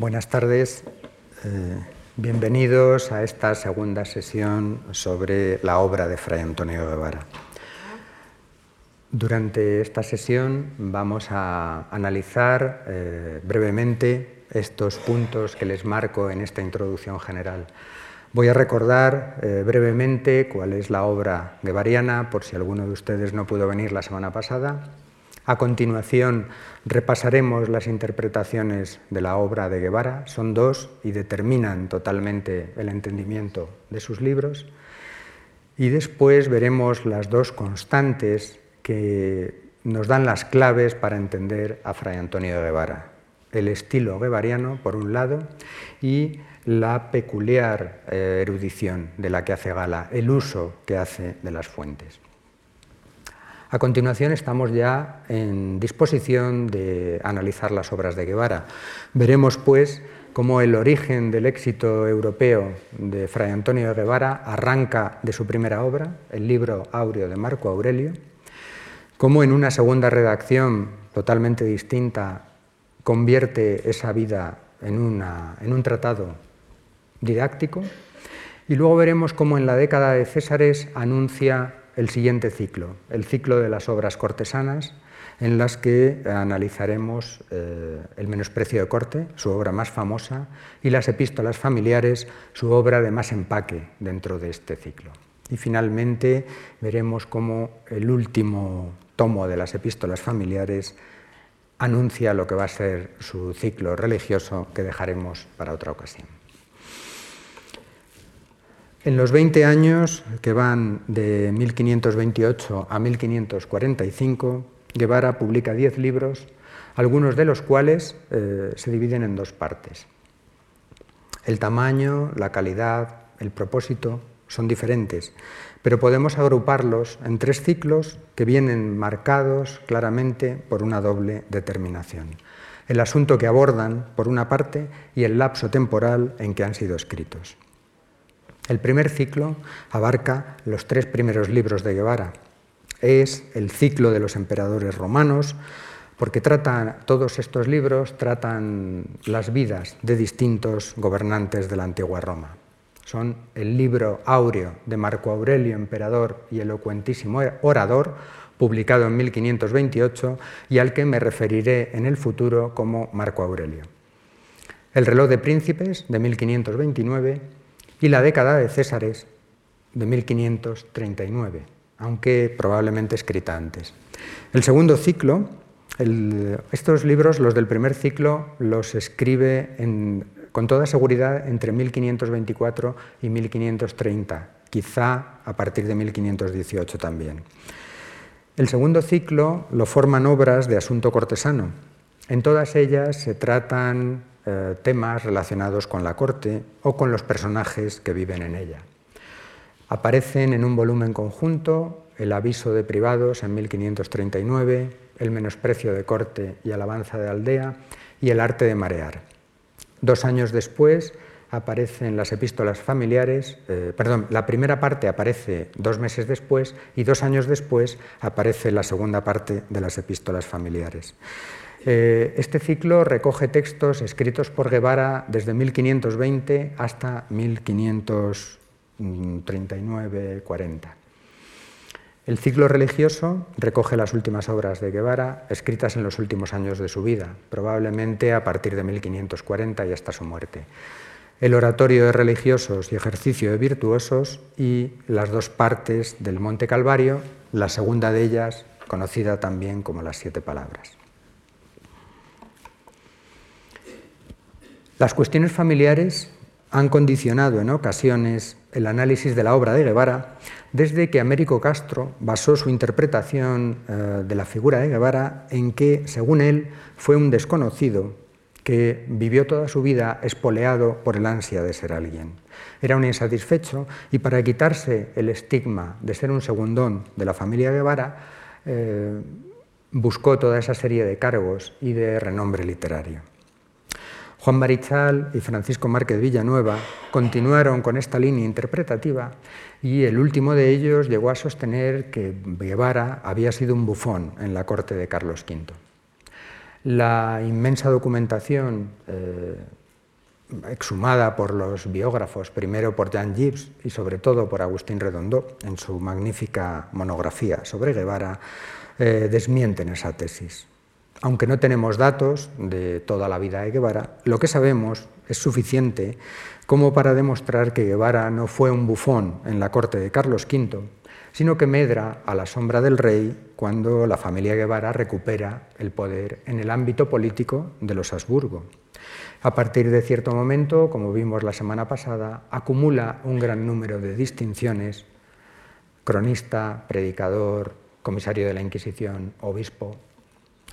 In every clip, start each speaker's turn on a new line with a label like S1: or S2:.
S1: Buenas tardes, eh, bienvenidos a esta segunda sesión sobre la obra de Fray Antonio Guevara. Durante esta sesión vamos a analizar eh, brevemente estos puntos que les marco en esta introducción general. Voy a recordar eh, brevemente cuál es la obra guevariana, por si alguno de ustedes no pudo venir la semana pasada. A continuación repasaremos las interpretaciones de la obra de Guevara, son dos y determinan totalmente el entendimiento de sus libros. Y después veremos las dos constantes que nos dan las claves para entender a Fray Antonio Guevara. El estilo guevariano, por un lado, y la peculiar eh, erudición de la que hace gala, el uso que hace de las fuentes. A continuación estamos ya en disposición de analizar las obras de Guevara. Veremos pues cómo el origen del éxito europeo de Fray Antonio Guevara arranca de su primera obra, el libro Áureo de Marco Aurelio, cómo en una segunda redacción totalmente distinta convierte esa vida en, en un tratado didáctico, y luego veremos cómo en la década de Césares anuncia el siguiente ciclo, el ciclo de las obras cortesanas, en las que analizaremos eh, el menosprecio de corte, su obra más famosa, y las epístolas familiares, su obra de más empaque dentro de este ciclo. Y finalmente veremos cómo el último tomo de las epístolas familiares anuncia lo que va a ser su ciclo religioso que dejaremos para otra ocasión. En los 20 años que van de 1528 a 1545, Guevara publica 10 libros, algunos de los cuales eh, se dividen en dos partes. El tamaño, la calidad, el propósito son diferentes, pero podemos agruparlos en tres ciclos que vienen marcados claramente por una doble determinación. El asunto que abordan, por una parte, y el lapso temporal en que han sido escritos. El primer ciclo abarca los tres primeros libros de Guevara. Es el ciclo de los emperadores romanos, porque tratan, todos estos libros tratan las vidas de distintos gobernantes de la antigua Roma. Son el libro áureo de Marco Aurelio, emperador y elocuentísimo orador, publicado en 1528 y al que me referiré en el futuro como Marco Aurelio. El reloj de príncipes de 1529 y la década de Césares de 1539, aunque probablemente escrita antes. El segundo ciclo, estos libros, los del primer ciclo, los escribe con toda seguridad entre 1524 y 1530, quizá a partir de 1518 también. El segundo ciclo lo forman obras de asunto cortesano. En todas ellas se tratan eh, temas relacionados con la corte o con los personajes que viven en ella. Aparecen en un volumen conjunto el aviso de privados en 1539, el menosprecio de corte y alabanza de aldea y el arte de marear. Dos años después aparecen las epístolas familiares, eh, perdón, la primera parte aparece dos meses después y dos años después aparece la segunda parte de las epístolas familiares. Eh, este ciclo recoge textos escritos por Guevara desde 1520 hasta 1539-40. El ciclo religioso recoge las últimas obras de Guevara escritas en los últimos años de su vida, probablemente a partir de 1540 y hasta su muerte. El oratorio de religiosos y ejercicio de virtuosos y las dos partes del Monte Calvario, la segunda de ellas conocida también como las siete palabras. Las cuestiones familiares han condicionado en ocasiones el análisis de la obra de Guevara desde que Américo Castro basó su interpretación eh, de la figura de Guevara en que, según él, fue un desconocido que vivió toda su vida espoleado por el ansia de ser alguien. Era un insatisfecho y para quitarse el estigma de ser un segundón de la familia Guevara, eh, buscó toda esa serie de cargos y de renombre literario. Juan Marichal y Francisco Márquez Villanueva continuaron con esta línea interpretativa y el último de ellos llegó a sostener que Guevara había sido un bufón en la corte de Carlos V. La inmensa documentación eh, exhumada por los biógrafos, primero por Jan Gibbs y sobre todo por Agustín Redondo en su magnífica monografía sobre Guevara, eh, desmienten esa tesis. Aunque no tenemos datos de toda la vida de Guevara, lo que sabemos es suficiente como para demostrar que Guevara no fue un bufón en la corte de Carlos V, sino que medra a la sombra del rey cuando la familia Guevara recupera el poder en el ámbito político de los Habsburgo. A partir de cierto momento, como vimos la semana pasada, acumula un gran número de distinciones, cronista, predicador, comisario de la Inquisición, obispo.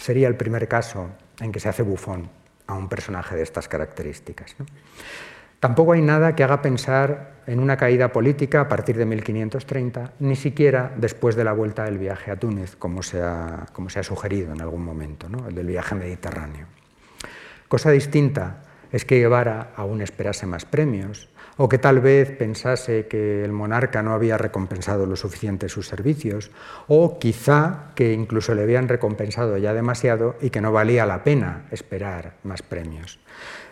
S1: Sería el primer caso en que se hace bufón a un personaje de estas características. Tampoco hay nada que haga pensar en una caída política a partir de 1530, ni siquiera después de la vuelta del viaje a Túnez, como se ha, sugerido en algún momento, el del viaje mediterráneo. Cosa distinta es que Guevara aún esperase más premios, o que tal vez pensase que el monarca no había recompensado lo suficiente sus servicios, o quizá que incluso le habían recompensado ya demasiado y que no valía la pena esperar más premios.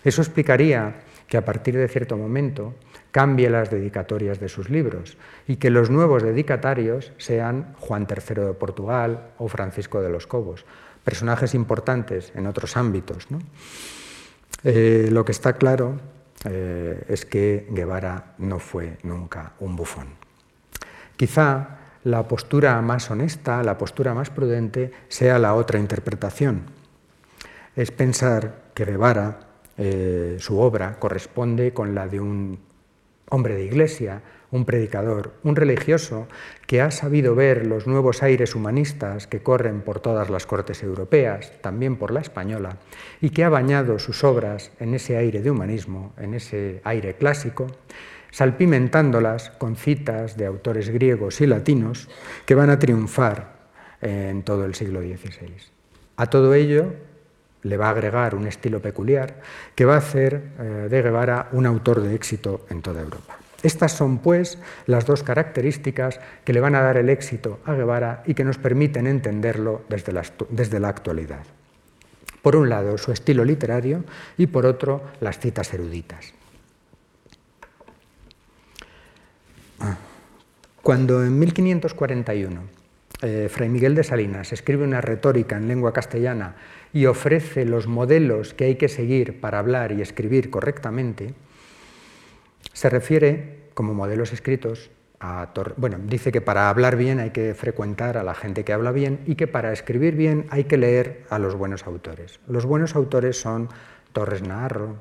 S1: Eso explicaría que a partir de cierto momento cambie las dedicatorias de sus libros y que los nuevos dedicatarios sean Juan III de Portugal o Francisco de los Cobos, personajes importantes en otros ámbitos. Eh, lo que está claro eh, es que Guevara no fue nunca un bufón. Quizá la postura más honesta, la postura más prudente, sea la otra interpretación. Es pensar que Guevara eh, su obra corresponde con la de un hombre de iglesia, un predicador, un religioso que ha sabido ver los nuevos aires humanistas que corren por todas las cortes europeas, también por la española, y que ha bañado sus obras en ese aire de humanismo, en ese aire clásico, salpimentándolas con citas de autores griegos y latinos que van a triunfar en todo el siglo XVI. A todo ello le va a agregar un estilo peculiar que va a hacer eh, de Guevara un autor de éxito en toda Europa. Estas son, pues, las dos características que le van a dar el éxito a Guevara y que nos permiten entenderlo desde la, actualidad. Por un lado, su estilo literario y por otro, las citas eruditas. Cuando en 1541 eh, Fray Miguel de Salinas escribe una retórica en lengua castellana y ofrece los modelos que hay que seguir para hablar y escribir correctamente, se refiere como modelos escritos a... Bueno, dice que para hablar bien hay que frecuentar a la gente que habla bien y que para escribir bien hay que leer a los buenos autores. Los buenos autores son Torres Naharro,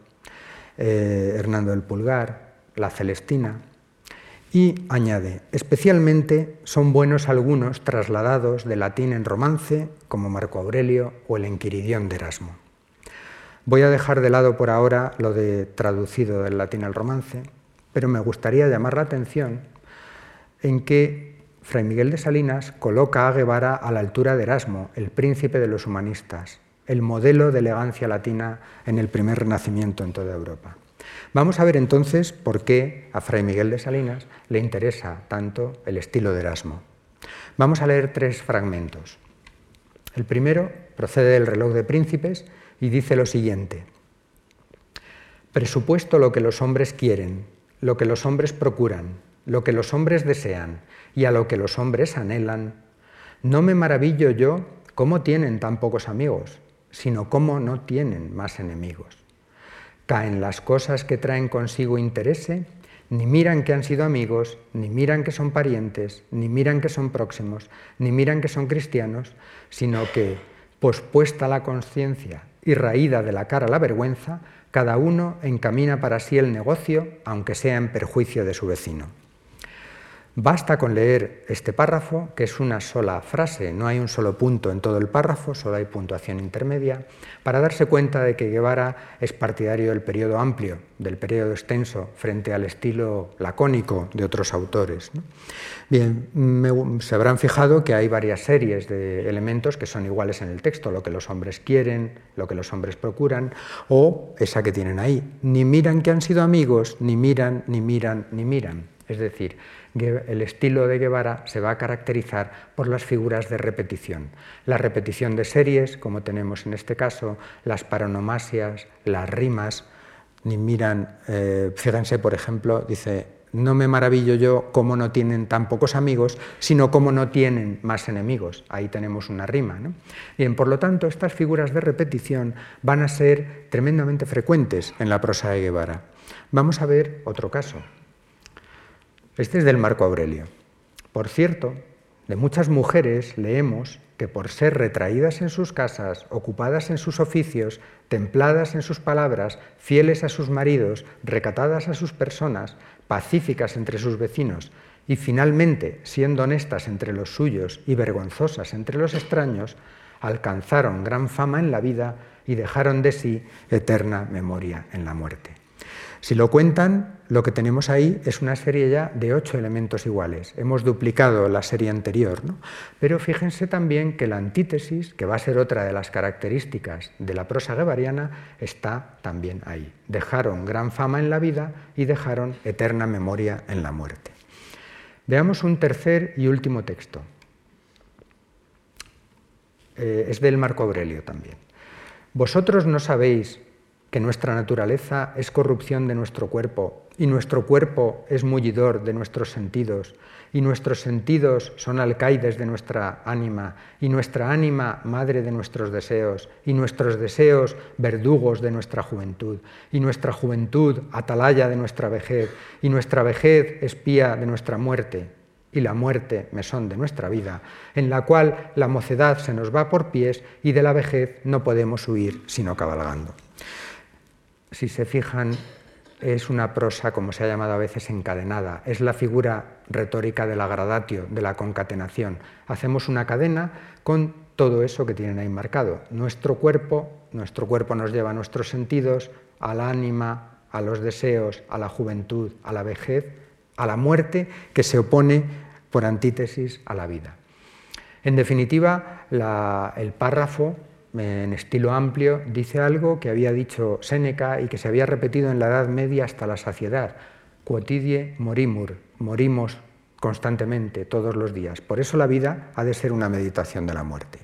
S1: eh, Hernando del Pulgar, La Celestina, y añade, especialmente son buenos algunos trasladados de latín en romance, como Marco Aurelio o el Enquiridión de Erasmo. Voy a dejar de lado por ahora lo de traducido del latín al romance, pero me gustaría llamar la atención en que Fray Miguel de Salinas coloca a Guevara a la altura de Erasmo, el príncipe de los humanistas, el modelo de elegancia latina en el primer renacimiento en toda Europa. Vamos a ver entonces por qué a Fray Miguel de Salinas le interesa tanto el estilo de Erasmo. Vamos a leer tres fragmentos. El primero procede del reloj de príncipes y dice lo siguiente. Presupuesto lo que los hombres quieren, lo que los hombres procuran, lo que los hombres desean y a lo que los hombres anhelan, no me maravillo yo cómo tienen tan pocos amigos, sino cómo no tienen más enemigos. Caen las cosas que traen consigo interese, ni miran que han sido amigos, ni miran que son parientes, ni miran que son próximos, ni miran que son cristianos, sino que, pospuesta la conciencia y raída de la cara la vergüenza, cada uno encamina para sí el negocio, aunque sea en perjuicio de su vecino. Basta con leer este párrafo, que es una sola frase, no hay un solo punto en todo el párrafo, solo hay puntuación intermedia, para darse cuenta de que Guevara es partidario del periodo amplio, del periodo extenso, frente al estilo lacónico de otros autores. Bien, se habrán fijado que hay varias series de elementos que son iguales en el texto, lo que los hombres quieren, lo que los hombres procuran, o esa que tienen ahí, ni miran que han sido amigos, ni miran, ni miran, ni miran. Es decir, el estilo de Guevara se va a caracterizar por las figuras de repetición. La repetición de series, como tenemos en este caso, las paronomasias, las rimas, ni miran, eh, fíjense, por ejemplo, dice, no me maravillo yo cómo no tienen tan pocos amigos, sino cómo no tienen más enemigos. Ahí tenemos una rima. Bien, por lo tanto, estas figuras de repetición van a ser tremendamente frecuentes en la prosa de Guevara. Vamos a ver otro caso. Este es del Marco Aurelio. Por cierto, de muchas mujeres leemos que por ser retraídas en sus casas, ocupadas en sus oficios, templadas en sus palabras, fieles a sus maridos, recatadas a sus personas, pacíficas entre sus vecinos y finalmente, siendo honestas entre los suyos y vergonzosas entre los extraños, alcanzaron gran fama en la vida y dejaron de sí eterna memoria en la muerte. Si lo cuentan, lo que tenemos ahí es una serie ya de ocho elementos iguales. Hemos duplicado la serie anterior, ¿no? pero fíjense también que la antítesis, que va a ser otra de las características de la prosa guevariana, está también ahí. Dejaron gran fama en la vida y dejaron eterna memoria en la muerte. Veamos un tercer y último texto. Eh, es del Marco Aurelio también. Vosotros no sabéis que nuestra naturaleza es corrupción de nuestro cuerpo y nuestro cuerpo es mullidor de nuestros sentidos y nuestros sentidos son alcaides de nuestra ánima y nuestra ánima madre de nuestros deseos y nuestros deseos verdugos de nuestra juventud y nuestra juventud atalaya de nuestra vejez y nuestra vejez espía de nuestra muerte y la muerte mesón de nuestra vida, en la cual la mocedad se nos va por pies y de la vejez no podemos huir sino cabalgando si se fijan, es una prosa, como se ha llamado a veces, encadenada. Es la figura retórica de la gradatio, de la concatenación. Hacemos una cadena con todo eso que tienen ahí marcado. Nuestro cuerpo, nuestro cuerpo nos lleva a nuestros sentidos, al ánima, a los deseos, a la juventud, a la vejez, a la muerte, que se opone por antítesis a la vida. En definitiva, el párrafo en estilo amplio, dice algo que había dicho Séneca y que se había repetido en la Edad Media hasta la saciedad. Quotidie morimur, morimos constantemente, todos los días. Por eso la vida ha de ser una meditación de la muerte.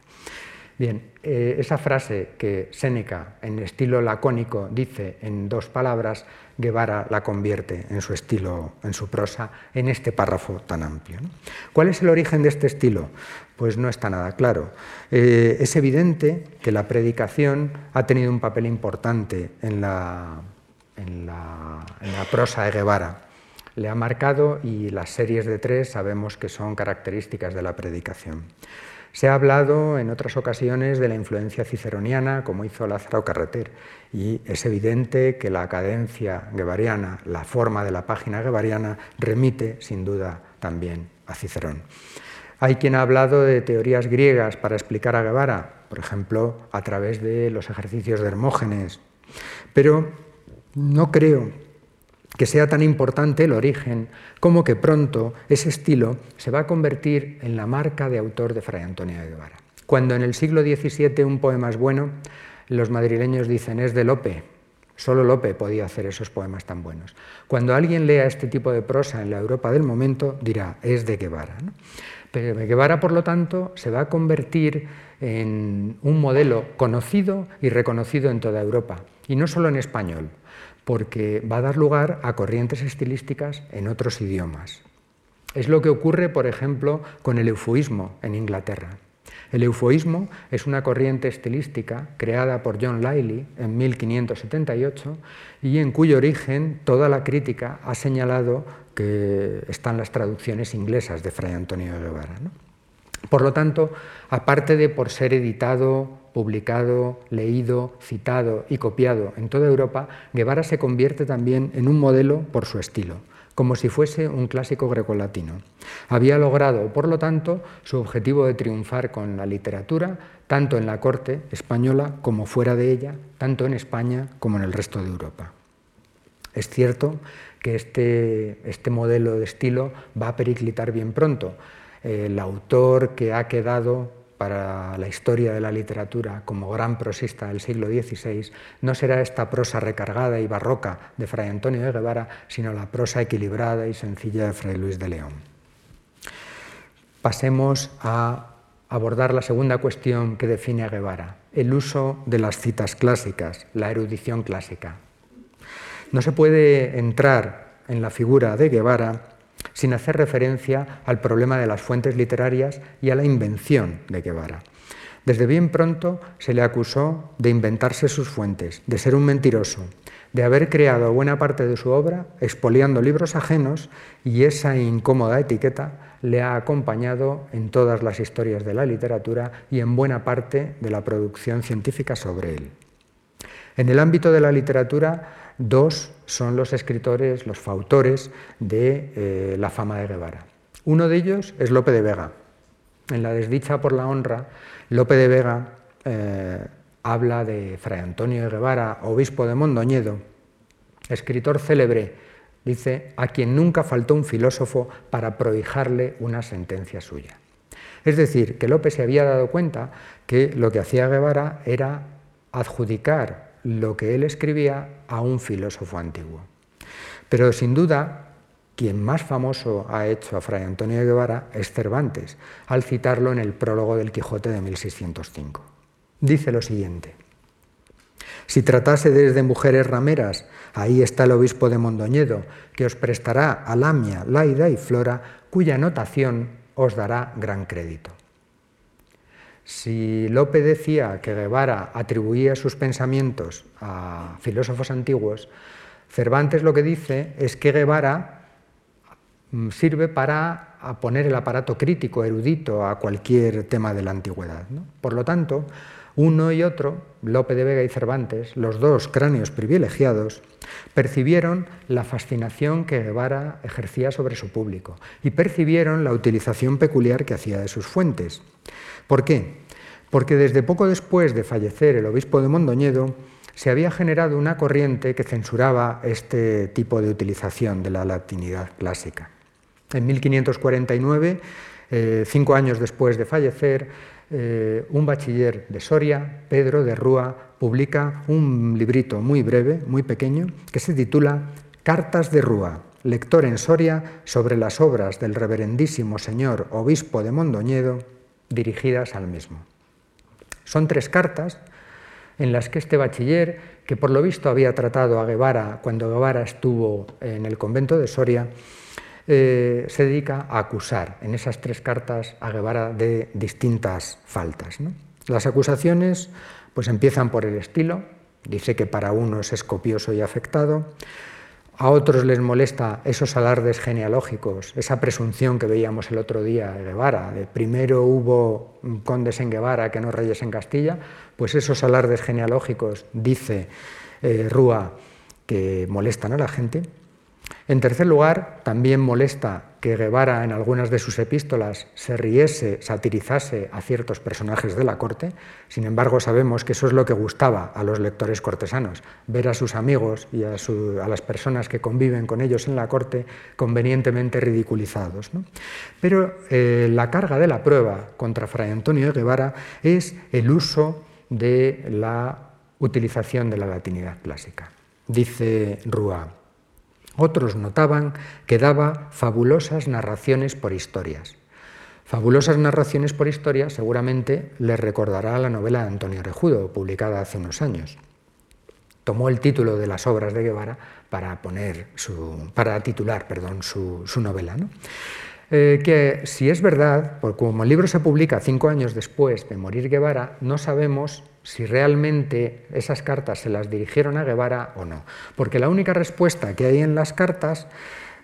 S1: Bien, eh, esa frase que Séneca, en estilo lacónico, dice en dos palabras, Guevara la convierte en su estilo, en su prosa, en este párrafo tan amplio. ¿Cuál es el origen de este estilo? Pues no está nada claro. Eh, es evidente que la predicación ha tenido un papel importante en la, en la prosa de Guevara. Le ha marcado y las series de tres sabemos que son características de la predicación. Se ha hablado en otras ocasiones de la influencia ciceroniana, como hizo Lázaro Carreter, y es evidente que la cadencia guevariana, la forma de la página guevariana, remite sin duda también a Cicerón. Hay quien ha hablado de teorías griegas para explicar a Guevara, por ejemplo, a través de los ejercicios de Hermógenes, pero no creo que sea tan importante el origen como que pronto ese estilo se va a convertir en la marca de autor de Fray Antonio de Guevara. Cuando en el siglo XVII un poema es bueno, los madrileños dicen es de Lope, Solo Lope podía hacer esos poemas tan buenos. Cuando alguien lea este tipo de prosa en la Europa del momento, dirá, es de Guevara. Guevara, por lo tanto, se va a convertir en un modelo conocido y reconocido en toda Europa, y no solo en español porque va a dar lugar a corrientes estilísticas en otros idiomas. Es lo que ocurre, por ejemplo, con el eufoísmo en Inglaterra. El eufoísmo es una corriente estilística creada por John Lyly en 1578 y en cuyo origen toda la crítica ha señalado que están las traducciones inglesas de Fray Antonio de Guevara. Por lo tanto, aparte de por ser editado publicado, leído, citado y copiado en toda Europa, Guevara se convierte también en un modelo por su estilo, como si fuese un clásico grecolatino. Había logrado, por lo tanto, su objetivo de triunfar con la literatura, tanto en la corte española como fuera de ella, tanto en España como en el resto de Europa. Es cierto que este, este modelo de estilo va a periclitar bien pronto. El autor que ha quedado para la historia de la literatura como gran prosista del siglo XVI no será esta prosa recargada y barroca de Fray Antonio de Guevara, sino la prosa equilibrada y sencilla de Fray Luis de León. Pasemos a abordar la segunda cuestión que define a Guevara, el uso de las citas clásicas, la erudición clásica. No se puede entrar en la figura de Guevara sin hacer referencia al problema de las fuentes literarias y a la invención de Guevara. Desde bien pronto se le acusó de inventarse sus fuentes, de ser un mentiroso, de haber creado buena parte de su obra expoliando libros ajenos y esa incómoda etiqueta le ha acompañado en todas las historias de la literatura y en buena parte de la producción científica sobre él. En el ámbito de la literatura, dos son los escritores, los fautores de eh, la fama de Guevara. Uno de ellos es Lope de Vega. En La desdicha por la honra, Lope de Vega eh, habla de Fray Antonio de Guevara, obispo de Mondoñedo, escritor célebre, dice, a quien nunca faltó un filósofo para prohijarle una sentencia suya. Es decir, que Lope se había dado cuenta que lo que hacía Guevara era adjudicar lo que él escribía a un filósofo antiguo. Pero sin duda, quien más famoso ha hecho a Fray Antonio de Guevara es Cervantes, al citarlo en el prólogo del Quijote de 1605. Dice lo siguiente. Si tratase desde mujeres rameras, ahí está el obispo de Mondoñedo, que os prestará a Lamia, Laida y Flora, cuya notación os dará gran crédito. Si Lope decía que Guevara atribuía sus pensamientos a filósofos antiguos, Cervantes lo que dice es que Guevara mm, sirve para poner el aparato crítico, erudito a cualquier tema de la antigüedad. Por lo tanto, uno y otro, Lope de Vega y Cervantes, los dos cráneos privilegiados, percibieron la fascinación que Guevara ejercía sobre su público y percibieron la utilización peculiar que hacía de sus fuentes. ¿Por qué? Porque desde poco después de fallecer el obispo de Mondoñedo, se había generado una corriente que censuraba este tipo de utilización de la latinidad clásica. En 1549, eh, cinco años después de fallecer, eh, un bachiller de Soria, Pedro de Rúa, publica un librito muy breve, muy pequeño, que se titula Cartas de Rúa, lector en Soria sobre las obras del reverendísimo señor obispo de Mondoñedo, dirigidas al mismo. Son tres cartas en las que este bachiller, que por lo visto había tratado a Guevara cuando Guevara estuvo en el convento de Soria, eh, se dedica a acusar en esas tres cartas a Guevara de distintas faltas. Las acusaciones pues empiezan por el estilo, dice que para unos es copioso y afectado, a otros les molesta esos alardes genealógicos, esa presunción que veíamos el otro día de Guevara, de primero hubo condes en Guevara que no reyes en Castilla, pues esos alardes genealógicos, dice eh, Rúa, que molestan a la gente. En tercer lugar, también molesta que Guevara en algunas de sus epístolas se riese, satirizase a ciertos personajes de la corte. Sin embargo, sabemos que eso es lo que gustaba a los lectores cortesanos, ver a sus amigos y a, las personas que conviven con ellos en la corte convenientemente ridiculizados. Pero eh, la carga de la prueba contra Fray Antonio de Guevara es el uso de la utilización de la latinidad clásica. Dice Rúa, otros notaban que daba fabulosas narraciones por historias. Fabulosas narraciones por historias seguramente les recordará la novela de Antonio Rejudo, publicada hace unos años. Tomó el título de las obras de Guevara para, poner su, para titular perdón, su, novela. Eh, que si es verdad, porque como el libro se publica cinco años después de morir Guevara, no sabemos si realmente esas cartas se las dirigieron a Guevara o no. Porque la única respuesta que hay en las cartas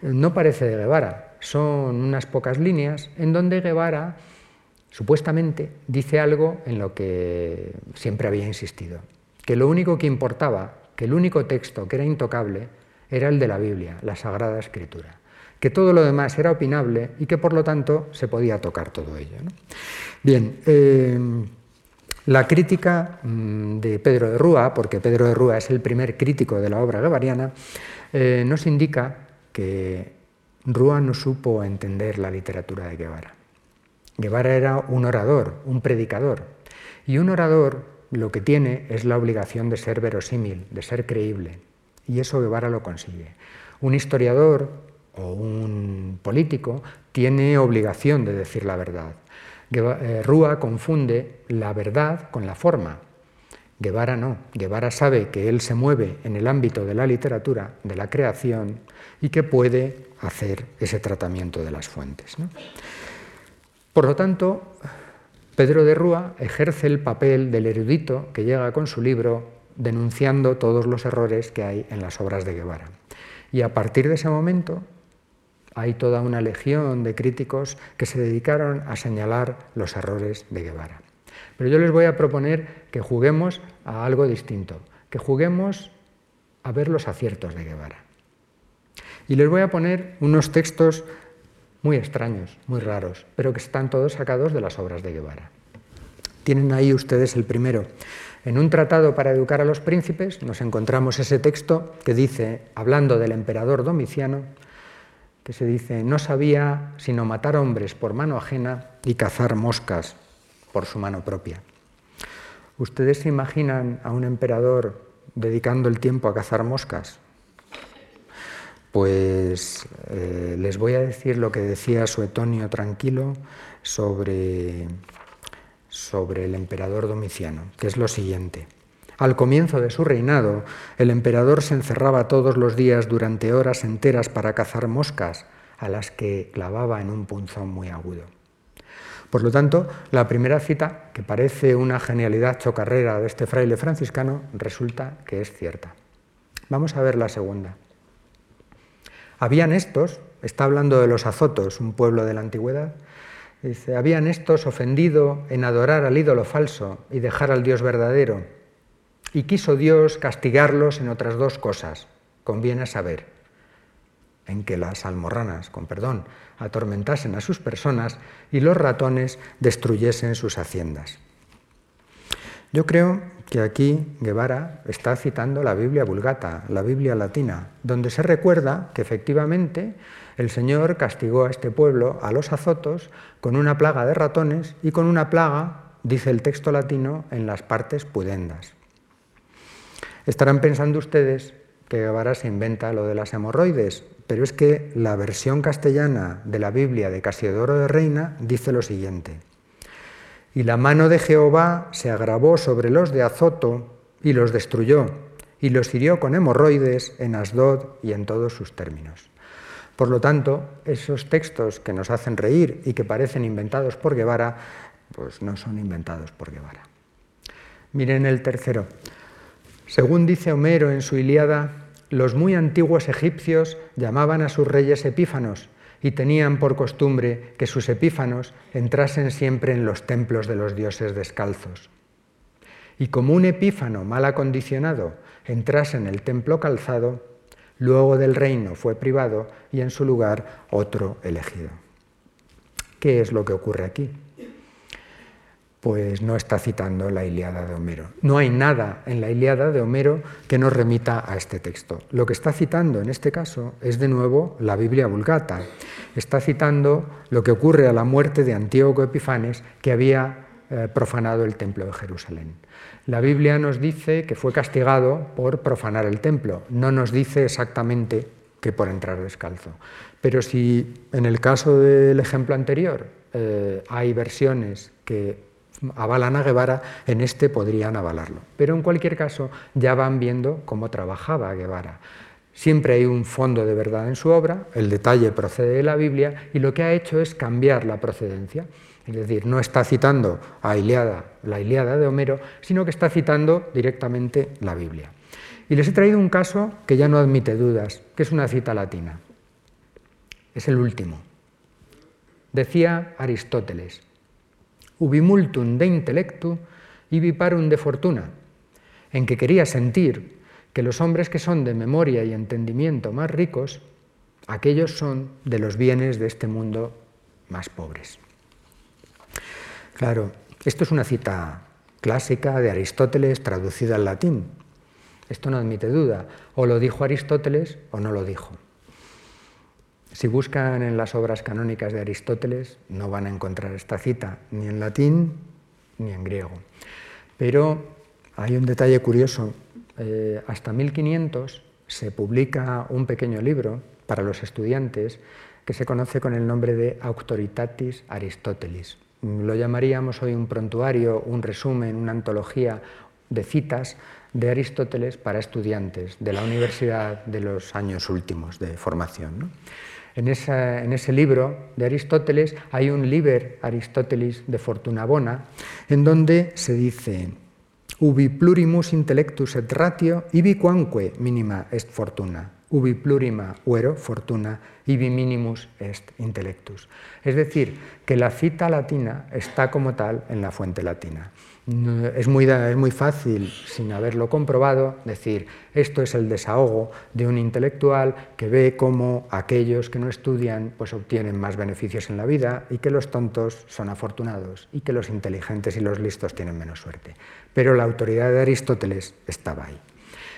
S1: eh, no parece de Guevara, son unas pocas líneas en donde Guevara supuestamente dice algo en lo que siempre había insistido, que lo único que importaba, que el único texto que era intocable era el de la Biblia, la Sagrada Escritura, que todo lo demás era opinable y que por lo tanto se podía tocar todo ello. Bien, eh, la crítica mm, de Pedro de Rúa, porque Pedro de Rúa es el primer crítico de la obra guevariana, eh, nos indica que Rúa no supo entender la literatura de Guevara. Guevara era un orador, un predicador, y un orador lo que tiene es la obligación de ser verosímil, de ser creíble, y eso Guevara lo consigue. Un historiador o un político tiene obligación de decir la verdad. Eh, Rúa confunde la verdad con la forma Guevara no. Guevara sabe que él se mueve en el ámbito de la literatura, de la creación, y que puede hacer ese tratamiento de las fuentes. Por lo tanto, Pedro de Rúa ejerce el papel del erudito que llega con su libro denunciando todos los errores que hay en las obras de Guevara. Y a partir de ese momento hay toda una legión de críticos que se dedicaron a señalar los errores de Guevara. Pero yo les voy a proponer que juguemos a algo distinto, que juguemos a ver los aciertos de Guevara. Y les voy a poner unos textos muy extraños, muy raros, pero que están todos sacados de las obras de Guevara. Tienen ahí ustedes el primero. En un tratado para educar a los príncipes nos encontramos ese texto que dice, hablando del emperador Domiciano, que se dice, no sabía sino matar hombres por mano ajena y cazar moscas por su mano propia. ¿Ustedes se imaginan a un emperador dedicando el tiempo a cazar moscas? Pues eh, les voy a decir lo que decía Suetonio Tranquilo sobre, sobre el emperador Domiciano, que es lo siguiente. Al comienzo de su reinado, el emperador se encerraba todos los días durante horas enteras para cazar moscas, a las que clavaba en un punzón muy agudo. Por lo tanto, la primera cita, que parece una genialidad chocarrera de este fraile franciscano, resulta que es cierta. Vamos a ver la segunda. Habían estos, está hablando de los azotos, un pueblo de la antigüedad, dice, habían estos ofendido en adorar al ídolo falso y dejar al Dios verdadero, y quiso Dios castigarlos en otras dos cosas, conviene saber, en que las almorranas, con perdón, atormentasen a sus personas y los ratones destruyesen sus haciendas. Yo creo que aquí Guevara está citando la Biblia vulgata, la Biblia latina, donde se recuerda que efectivamente el Señor castigó a este pueblo, a los azotos, con una plaga de ratones y con una plaga, dice el texto latino, en las partes pudendas. Estarán pensando ustedes que Guevara se inventa lo de las hemorroides, pero es que la versión castellana de la Biblia de Casiodoro de Reina dice lo siguiente. Y la mano de Jehová se agravó sobre los de Azoto y los destruyó, y los hirió con hemorroides en Asdod y en todos sus términos. Por lo tanto, esos textos que nos hacen reír y que parecen inventados por Guevara, pues no son inventados por Guevara. Miren el tercero. Según dice Homero en su Ilíada, los muy antiguos egipcios llamaban a sus reyes epífanos y tenían por costumbre que sus epífanos entrasen siempre en los templos de los dioses descalzos. Y como un epífano mal acondicionado entrase en el templo calzado, luego del reino fue privado y en su lugar otro elegido. ¿Qué es lo que ocurre aquí? Pues no está citando la Iliada de Homero. No hay nada en la Iliada de Homero que nos remita a este texto. Lo que está citando en este caso es de nuevo la Biblia Vulgata. Está citando lo que ocurre a la muerte de Antíoco Epifanes, que había eh, profanado el templo de Jerusalén. La Biblia nos dice que fue castigado por profanar el templo, no nos dice exactamente que por entrar descalzo. Pero si en el caso del ejemplo anterior eh, hay versiones que avalan a Guevara, en este podrían avalarlo. Pero en cualquier caso ya van viendo cómo trabajaba Guevara. Siempre hay un fondo de verdad en su obra, el detalle procede de la Biblia y lo que ha hecho es cambiar la procedencia. Es decir, no está citando a Iliada, la Iliada de Homero, sino que está citando directamente la Biblia. Y les he traído un caso que ya no admite dudas, que es una cita latina. Es el último. Decía Aristóteles, ubimultum de intellectu y viparum de fortuna, en que quería sentir que los hombres que son de memoria y entendimiento más ricos, aquellos son de los bienes de este mundo más pobres. Claro, esto es una cita clásica de Aristóteles traducida al latín. Esto no admite duda. O lo dijo Aristóteles o no lo dijo. Si buscan en las obras canónicas de Aristóteles, no van a encontrar esta cita, ni en latín ni en griego. Pero hay un detalle curioso. Eh, hasta 1500 se publica un pequeño libro para los estudiantes que se conoce con el nombre de Auctoritatis Aristotelis. Lo llamaríamos hoy un prontuario, un resumen, una antología, de citas de Aristóteles para estudiantes de la universidad de los años últimos de formación. En, ese libro de Aristóteles hay un Liber Aristotelis de Fortuna Bona, en donde se dice, ubi plurimus intellectus et ratio, ibi quamque minima est fortuna, ubi plurima uero fortuna, ibi minimus est intellectus. Es decir, que la cita latina está como tal en la fuente latina. Es muy, es muy fácil, sin haberlo comprobado, decir esto es el desahogo de un intelectual que ve cómo aquellos que no estudian pues obtienen más beneficios en la vida y que los tontos son afortunados y que los inteligentes y los listos tienen menos suerte. Pero la autoridad de Aristóteles estaba ahí.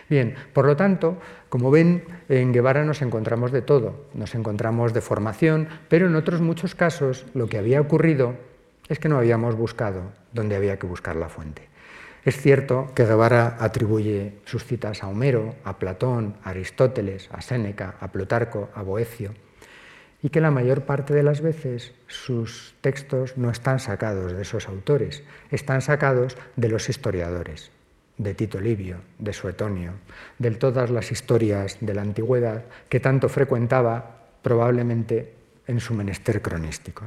S1: Bien, por lo tanto, como ven, en Guevara nos encontramos de todo. Nos encontramos de formación, pero en otros muchos casos lo que había ocurrido es que no habíamos buscado donde había que buscar la fuente. Es cierto que Guevara atribuye sus citas a Homero, a Platón, a Aristóteles, a Séneca, a Plutarco, a Boecio, y que la mayor parte de las veces sus textos no están sacados de esos autores, están sacados de los historiadores, de Tito Livio, de Suetonio, de todas las historias de la antigüedad que tanto frecuentaba probablemente en su menester cronístico.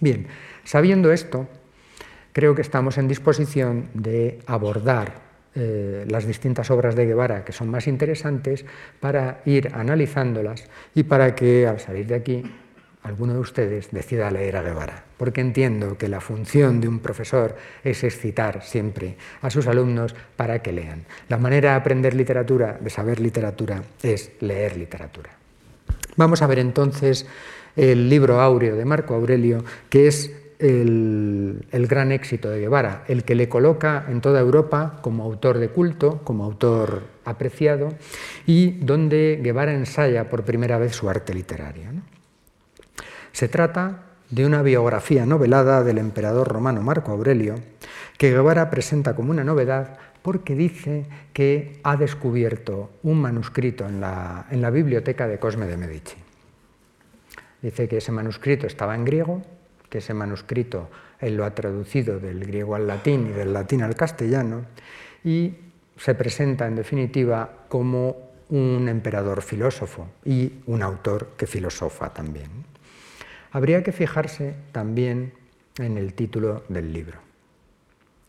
S1: Bien, sabiendo esto, creo que estamos en disposición de abordar eh, las distintas obras de Guevara que son más interesantes para ir analizándolas y para que al salir de aquí alguno de ustedes decida leer a Guevara, porque entiendo que la función de un profesor es excitar siempre a sus alumnos para que lean. La manera de aprender literatura, de saber literatura, es leer literatura. Vamos a ver entonces el libro áureo de Marco Aurelio, que es el, gran éxito de Guevara, el que le coloca en toda Europa como autor de culto, como autor apreciado, y donde Guevara ensaya por primera vez su arte literario. Se trata de una biografía novelada del emperador romano Marco Aurelio, que Guevara presenta como una novedad porque dice que ha descubierto un manuscrito en la, en la biblioteca de Cosme de Medici. Dice que ese manuscrito estaba en griego, que ese manuscrito él lo ha traducido del griego al latín y del latín al castellano, y se presenta en definitiva como un emperador filósofo y un autor que filosofa también. Habría que fijarse también en el título del libro.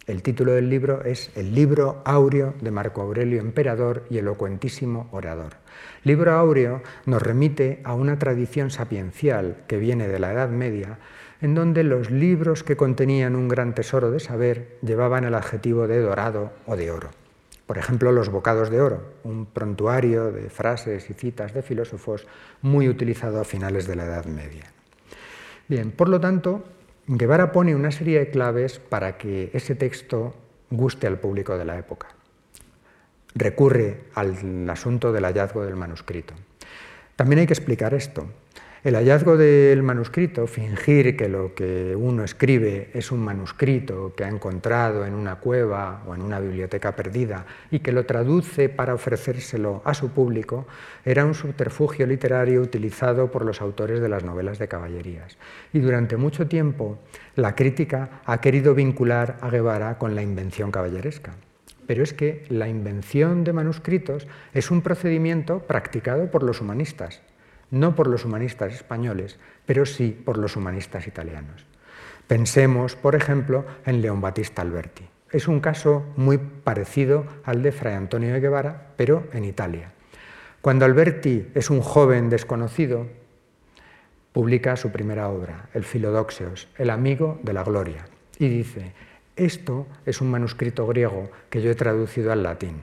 S1: El título del libro es El libro áureo de Marco Aurelio, emperador y elocuentísimo orador. Libro áureo nos remite a una tradición sapiencial que viene de la Edad Media, en donde los libros que contenían un gran tesoro de saber llevaban el adjetivo de dorado o de oro. Por ejemplo, los bocados de oro, un prontuario de frases y citas de filósofos muy utilizado a finales de la Edad Media. Bien, por lo tanto, Guevara pone una serie de claves para que ese texto guste al público de la época. Recurre al asunto del hallazgo del manuscrito. También hay que explicar esto. El hallazgo del manuscrito, fingir que lo que uno escribe es un manuscrito que ha encontrado en una cueva o en una biblioteca perdida y que lo traduce para ofrecérselo a su público, era un subterfugio literario utilizado por los autores de las novelas de caballerías. Y durante mucho tiempo la crítica ha querido vincular a Guevara con la invención caballeresca. Pero es que la invención de manuscritos es un procedimiento practicado por los humanistas no por los humanistas españoles, pero sí por los humanistas italianos. Pensemos, por ejemplo, en León Battista Alberti. Es un caso muy parecido al de Fray Antonio de Guevara, pero en Italia. Cuando Alberti es un joven desconocido, publica su primera obra, el Filodoxeos, el amigo de la gloria, y dice, esto es un manuscrito griego que yo he traducido al latín,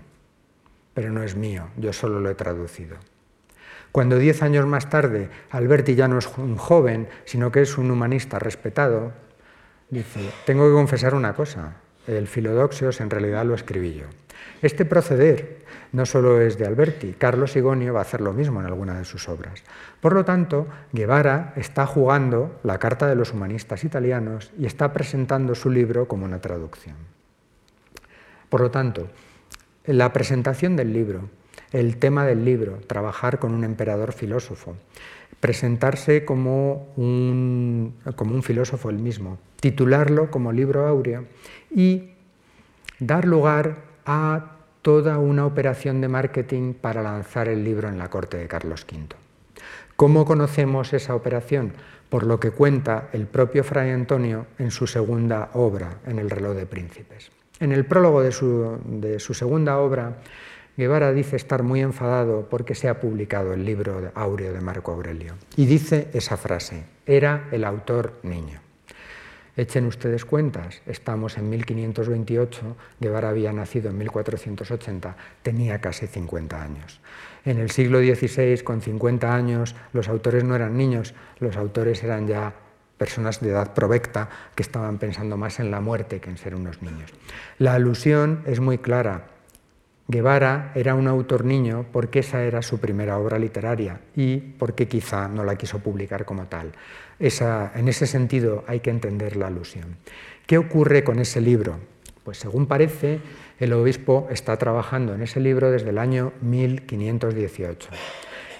S1: pero no es mío, yo solo lo he traducido. Cuando diez años más tarde Alberti ya no es un joven, sino que es un humanista respetado, dice, tengo que confesar una cosa, el Filodoxios en realidad lo escribí yo. Este proceder no solo es de Alberti, Carlos Igonio va a hacer lo mismo en alguna de sus obras. Por lo tanto, Guevara está jugando la carta de los humanistas italianos y está presentando su libro como una traducción. Por lo tanto, la presentación del libro el tema del libro, trabajar con un emperador filósofo, presentarse como un, como un filósofo el mismo, titularlo como libro áureo y dar lugar a toda una operación de marketing para lanzar el libro en la corte de Carlos V. ¿Cómo conocemos esa operación? Por lo que cuenta el propio Fray Antonio en su segunda obra, en El reloj de príncipes. En el prólogo de su, de su segunda obra, Guevara dice estar muy enfadado porque se ha publicado el libro áureo de Marco Aurelio. Y dice esa frase, era el autor niño. Echen ustedes cuentas, estamos en 1528, Guevara había nacido en 1480, tenía casi 50 años. En el siglo XVI, con 50 años, los autores no eran niños, los autores eran ya personas de edad provecta que estaban pensando más en la muerte que en ser unos niños. La alusión es muy clara. Guevara era un autor niño porque esa era su primera obra literaria y porque quizá no la quiso publicar como tal. en ese sentido hay que entender la alusión. ¿Qué ocurre con ese libro? Pues según parece, el obispo está trabajando en ese libro desde el año 1518.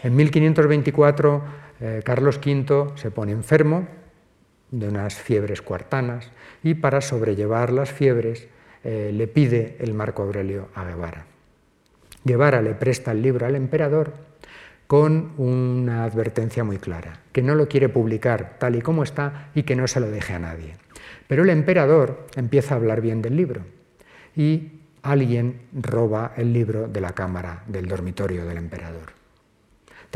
S1: En 1524 eh, Carlos V se pone enfermo de unas fiebres cuartanas y para sobrellevar las fiebres eh, le pide el Marco Aurelio a Guevara. Guevara le presta el libro al emperador con una advertencia muy clara, que no lo quiere publicar tal y como está y que no se lo deje a nadie. Pero el emperador empieza a hablar bien del libro y alguien roba el libro de la cámara del dormitorio del emperador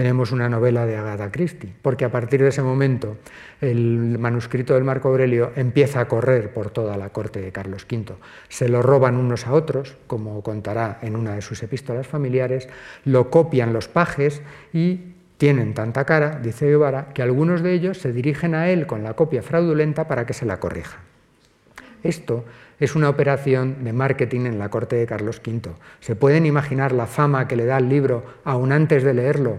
S1: tenemos una novela de Agatha Christie, porque a partir de ese momento el manuscrito del Marco Aurelio empieza a correr por toda la corte de Carlos V. Se lo roban unos a otros, como contará en una de sus epístolas familiares, lo copian los pajes y tienen tanta cara, dice Guevara, que algunos de ellos se dirigen a él con la copia fraudulenta para que se la corrija. Esto es una operación de marketing en la corte de Carlos V. ¿Se pueden imaginar la fama que le da el libro aún antes de leerlo?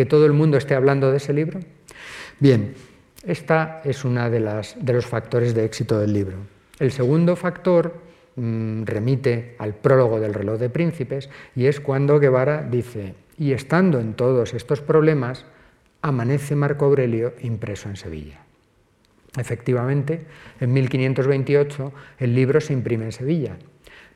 S1: Que todo el mundo esté hablando de ese libro? Bien, esta es uno de, de los factores de éxito del libro. El segundo factor mm, remite al prólogo del reloj de príncipes y es cuando Guevara dice, y estando en todos estos problemas, amanece Marco Aurelio impreso en Sevilla. Efectivamente, en 1528 el libro se imprime en Sevilla,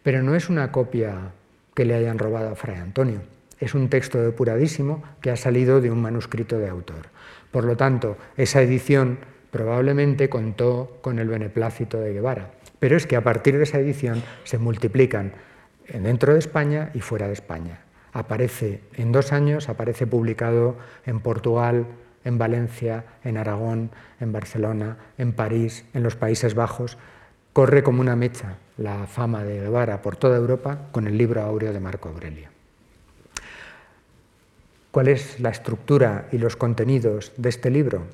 S1: pero no es una copia que le hayan robado a Fray Antonio es un texto depuradísimo que ha salido de un manuscrito de autor. Por lo tanto, esa edición probablemente contó con el beneplácito de Guevara. Pero es que a partir de esa edición se multiplican dentro de España y fuera de España. Aparece en dos años, aparece publicado en Portugal, en Valencia, en Aragón, en Barcelona, en París, en los Países Bajos. Corre como una mecha la fama de Guevara por toda Europa con el libro áureo de Marco Aurelio. ¿Cuál es la estructura y los contenidos de este libro?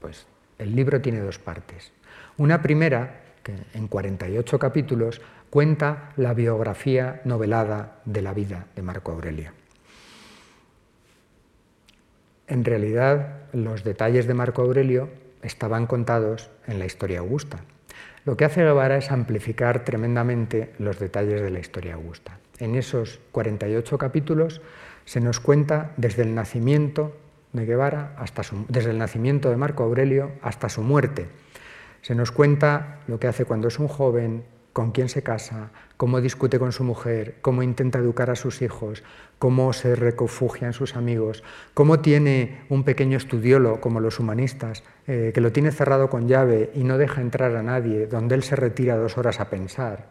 S1: Pues el libro tiene dos partes. Una primera, que en 48 capítulos, cuenta la biografía novelada de la vida de Marco Aurelio. En realidad, los detalles de Marco Aurelio estaban contados en la historia augusta. Lo que hace Guevara es amplificar tremendamente los detalles de la historia augusta. En esos 48 capítulos se nos cuenta desde el nacimiento de Guevara hasta desde el nacimiento de Marco Aurelio hasta su muerte. Se nos cuenta lo que hace cuando es un joven, con quién se casa, cómo discute con su mujer, cómo intenta educar a sus hijos, cómo se refugia en sus amigos, cómo tiene un pequeño estudiolo como los humanistas, eh, que lo tiene cerrado con llave y no deja entrar a nadie, donde él se retira dos horas a pensar.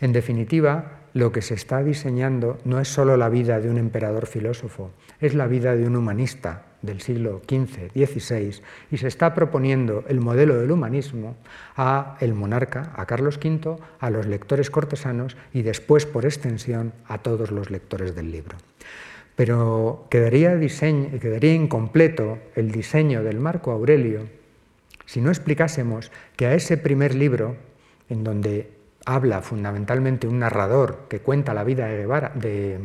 S1: En definitiva, lo que se está diseñando no es solo la vida de un emperador filósofo, es la vida de un humanista del siglo XV, XVI, y se está proponiendo el modelo del humanismo a el monarca, a Carlos V, a los lectores cortesanos y después, por extensión, a todos los lectores del libro. Pero quedaría, quedaría incompleto el diseño del Marco Aurelio si no explicásemos que a ese primer libro, en donde habla fundamentalmente un narrador que cuenta la vida de, de,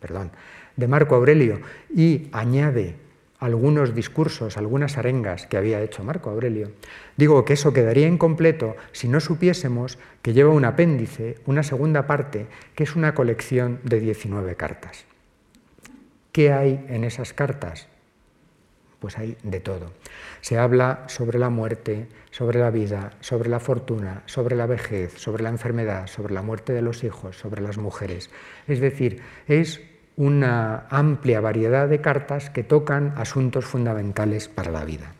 S1: perdón, de Marco Aurelio y añade algunos discursos, algunas arengas que había hecho Marco Aurelio, digo que eso quedaría incompleto si no supiésemos que lleva un apéndice, una segunda parte, que es una colección de 19 cartas. ¿Qué hay en esas cartas? Pues hay de todo. Se habla sobre la muerte, sobre la vida, sobre la fortuna, sobre la vejez, sobre la enfermedad, sobre la muerte de los hijos, sobre las mujeres. Es decir, es una amplia variedad de cartas que tocan asuntos fundamentales para la vida.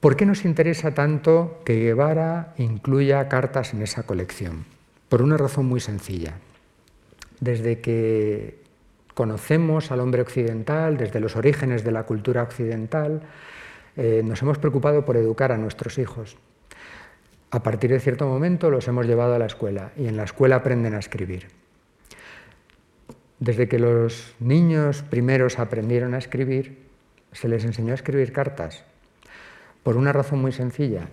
S1: ¿Por qué nos interesa tanto que Guevara incluya cartas en esa colección? Por una razón muy sencilla. Desde que conocemos al hombre occidental, desde los orígenes de la cultura occidental, eh, nos hemos preocupado por educar a nuestros hijos. A partir de cierto momento los hemos llevado a la escuela y en la escuela aprenden a escribir. Desde que los niños primeros aprendieron a escribir, se les enseñó a escribir cartas, por una razón muy sencilla,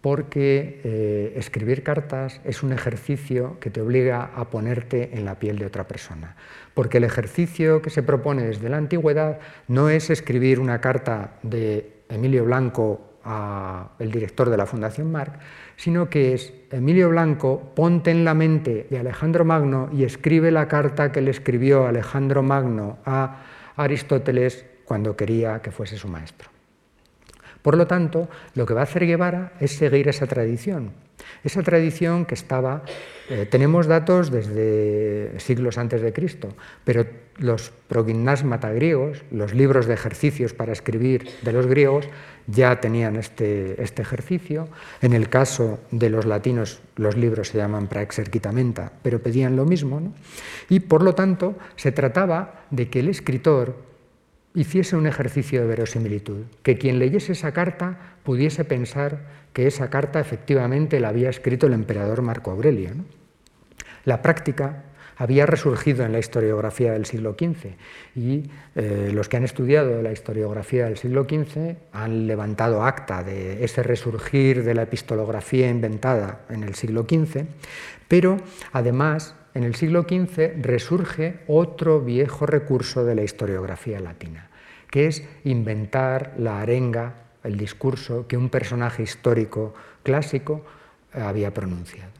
S1: porque eh, escribir cartas es un ejercicio que te obliga a ponerte en la piel de otra persona. Porque el ejercicio que se propone desde la antigüedad no es escribir una carta de Emilio Blanco al director de la Fundación Marc, sino que es Emilio Blanco, ponte en la mente de Alejandro Magno y escribe la carta que le escribió Alejandro Magno a Aristóteles cuando quería que fuese su maestro. Por lo tanto, lo que va a hacer Guevara es seguir esa tradición. Esa tradición que estaba, eh, tenemos datos desde siglos antes de Cristo, pero los progymnasmata griegos, los libros de ejercicios para escribir de los griegos, ya tenían este, este ejercicio. En el caso de los latinos, los libros se llaman praexercitamenta, pero pedían lo mismo. Y por lo tanto, se trataba de que el escritor hiciese un ejercicio de verosimilitud, que quien leyese esa carta pudiese pensar que esa carta efectivamente la había escrito el emperador Marco Aurelio. La práctica había resurgido en la historiografía del siglo XV y eh, los que han estudiado la historiografía del siglo XV han levantado acta de ese resurgir de la epistolografía inventada en el siglo XV, pero además en el siglo XV resurge otro viejo recurso de la historiografía latina, que es inventar la arenga, el discurso que un personaje histórico clásico había pronunciado.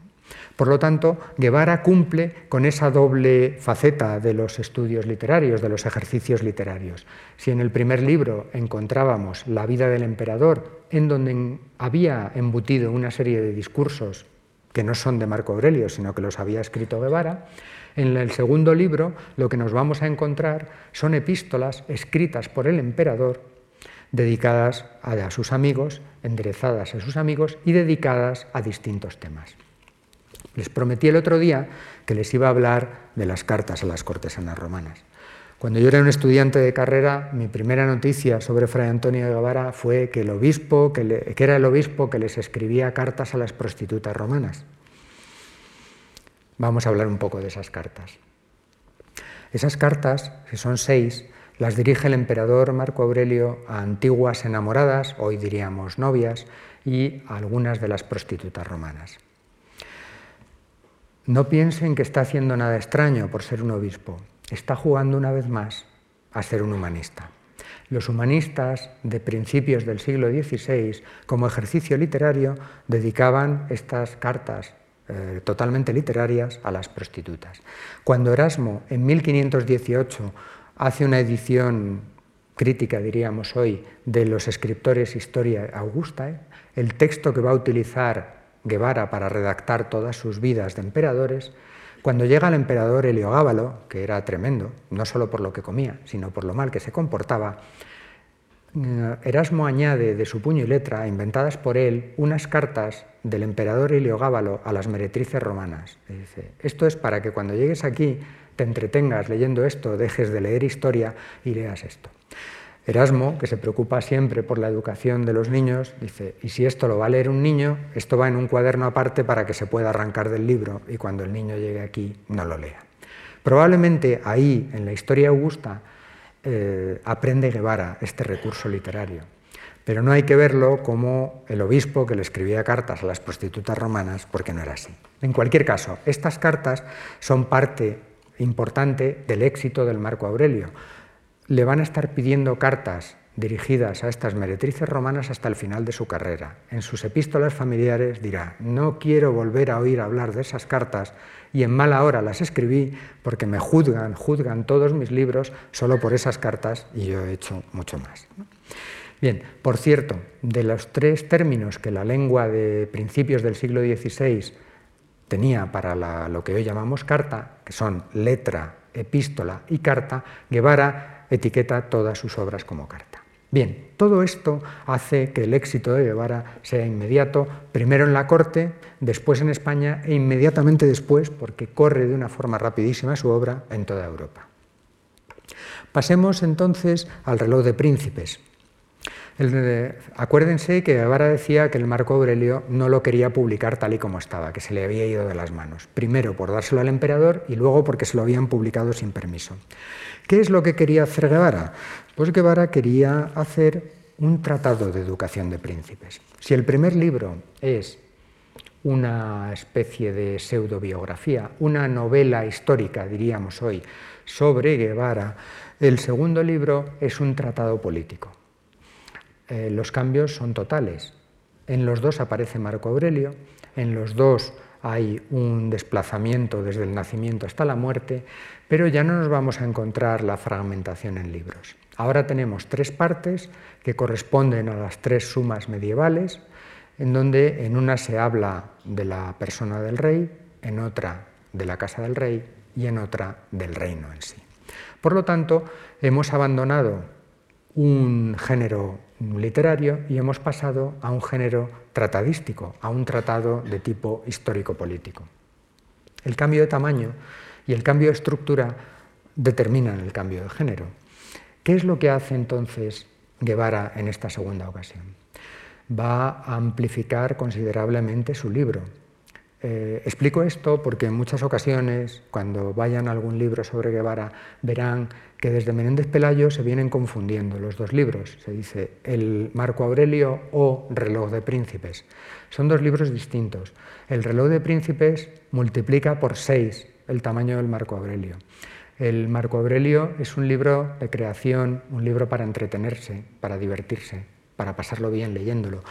S1: Por lo tanto, Guevara cumple con esa doble faceta de los estudios literarios, de los ejercicios literarios. Si en el primer libro encontrábamos la vida del emperador, en donde había embutido una serie de discursos que no son de Marco Aurelio, sino que los había escrito Guevara, en el segundo libro lo que nos vamos a encontrar son epístolas escritas por el emperador, dedicadas a sus amigos, enderezadas a sus amigos y dedicadas a distintos temas. Les prometí el otro día que les iba a hablar de las cartas a las cortesanas romanas. Cuando yo era un estudiante de carrera, mi primera noticia sobre Fray Antonio de Guevara fue que, el obispo, que, era el obispo que les escribía cartas a las prostitutas romanas. Vamos a hablar un poco de esas cartas. Esas cartas, que son seis, las dirige el emperador Marco Aurelio a antiguas enamoradas, hoy diríamos novias, y a algunas de las prostitutas romanas. No piensen que está haciendo nada extraño por ser un obispo está jugando una vez más a ser un humanista. Los humanistas de principios del siglo XVI, como ejercicio literario, dedicaban estas cartas eh, totalmente literarias a las prostitutas. Cuando Erasmo, en 1518, hace una edición crítica, diríamos hoy, de los escritores Historia Augusta, el texto que va a utilizar Guevara para redactar todas sus vidas de emperadores, cuando llega el emperador Heliogábalo, que era tremendo, no solo por lo que comía, sino por lo mal que se comportaba, eh, Erasmo añade de su puño y letra, inventadas por él, unas cartas del emperador Heliogábalo a las meretrices romanas. dice, esto es para que cuando llegues aquí te entretengas leyendo esto, dejes de leer historia y leas esto. Erasmo, que se preocupa siempre por la educación de los niños, dice, y si esto lo va a leer un niño, esto va en un cuaderno aparte para que se pueda arrancar del libro y cuando el niño llegue aquí no lo lea. Probablemente ahí, en la historia augusta, eh, aprende Guevara este recurso literario, pero no hay que verlo como el obispo que le escribía cartas a las prostitutas romanas, porque no era así. En cualquier caso, estas cartas son parte importante del éxito del Marco Aurelio le van a estar pidiendo cartas dirigidas a estas meretrices romanas hasta el final de su carrera. En sus epístolas familiares dirá, no quiero volver a oír hablar de esas cartas y en mala hora las escribí porque me juzgan, juzgan todos mis libros solo por esas cartas y yo he hecho mucho más. Bien, por cierto, de los tres términos que la lengua de principios del siglo XVI tenía para lo que hoy llamamos carta, que son letra, epístola y carta, Guevara etiqueta todas sus obras como carta. Bien, todo esto hace que el éxito de Guevara sea inmediato, primero en la corte, después en España e inmediatamente después, porque corre de una forma rapidísima su obra en toda Europa. Pasemos entonces al reloj de príncipes. acuérdense que Guevara decía que el Marco Aurelio no lo quería publicar tal y como estaba, que se le había ido de las manos. Primero por dárselo al emperador y luego porque se lo habían publicado sin permiso. ¿Qué es lo que quería hacer Guevara? Pues Guevara quería hacer un tratado de educación de príncipes. Si el primer libro es una especie de pseudobiografía, una novela histórica, diríamos hoy, sobre Guevara, el segundo libro es un tratado político. Eh, los cambios son totales. En los dos aparece Marco Aurelio, en los dos hay un desplazamiento desde el nacimiento hasta la muerte, pero ya no nos vamos a encontrar la fragmentación en libros. Ahora tenemos tres partes que corresponden a las tres sumas medievales, en donde en una se habla de la persona del rey, en otra de la casa del rey y en otra del reino en sí. Por lo tanto, hemos abandonado un género literario y hemos pasado a un género tratadístico, a un tratado de tipo histórico-político. El cambio de tamaño y el cambio de estructura determinan el cambio de género. ¿Qué es lo que hace entonces Guevara en esta segunda ocasión? Va a amplificar considerablemente su libro. Eh, explico esto porque en muchas ocasiones, cuando vayan a algún libro sobre Guevara, verán que desde Menéndez Pelayo se vienen confundiendo los dos libros. Se dice el Marco Aurelio o Reloj de Príncipes. Son dos libros distintos. El Reloj de Príncipes multiplica por seis el tamaño del Marco Aurelio. El Marco Aurelio es un libro de creación, un libro para entretenerse, para divertirse, para pasarlo bien leyéndolo.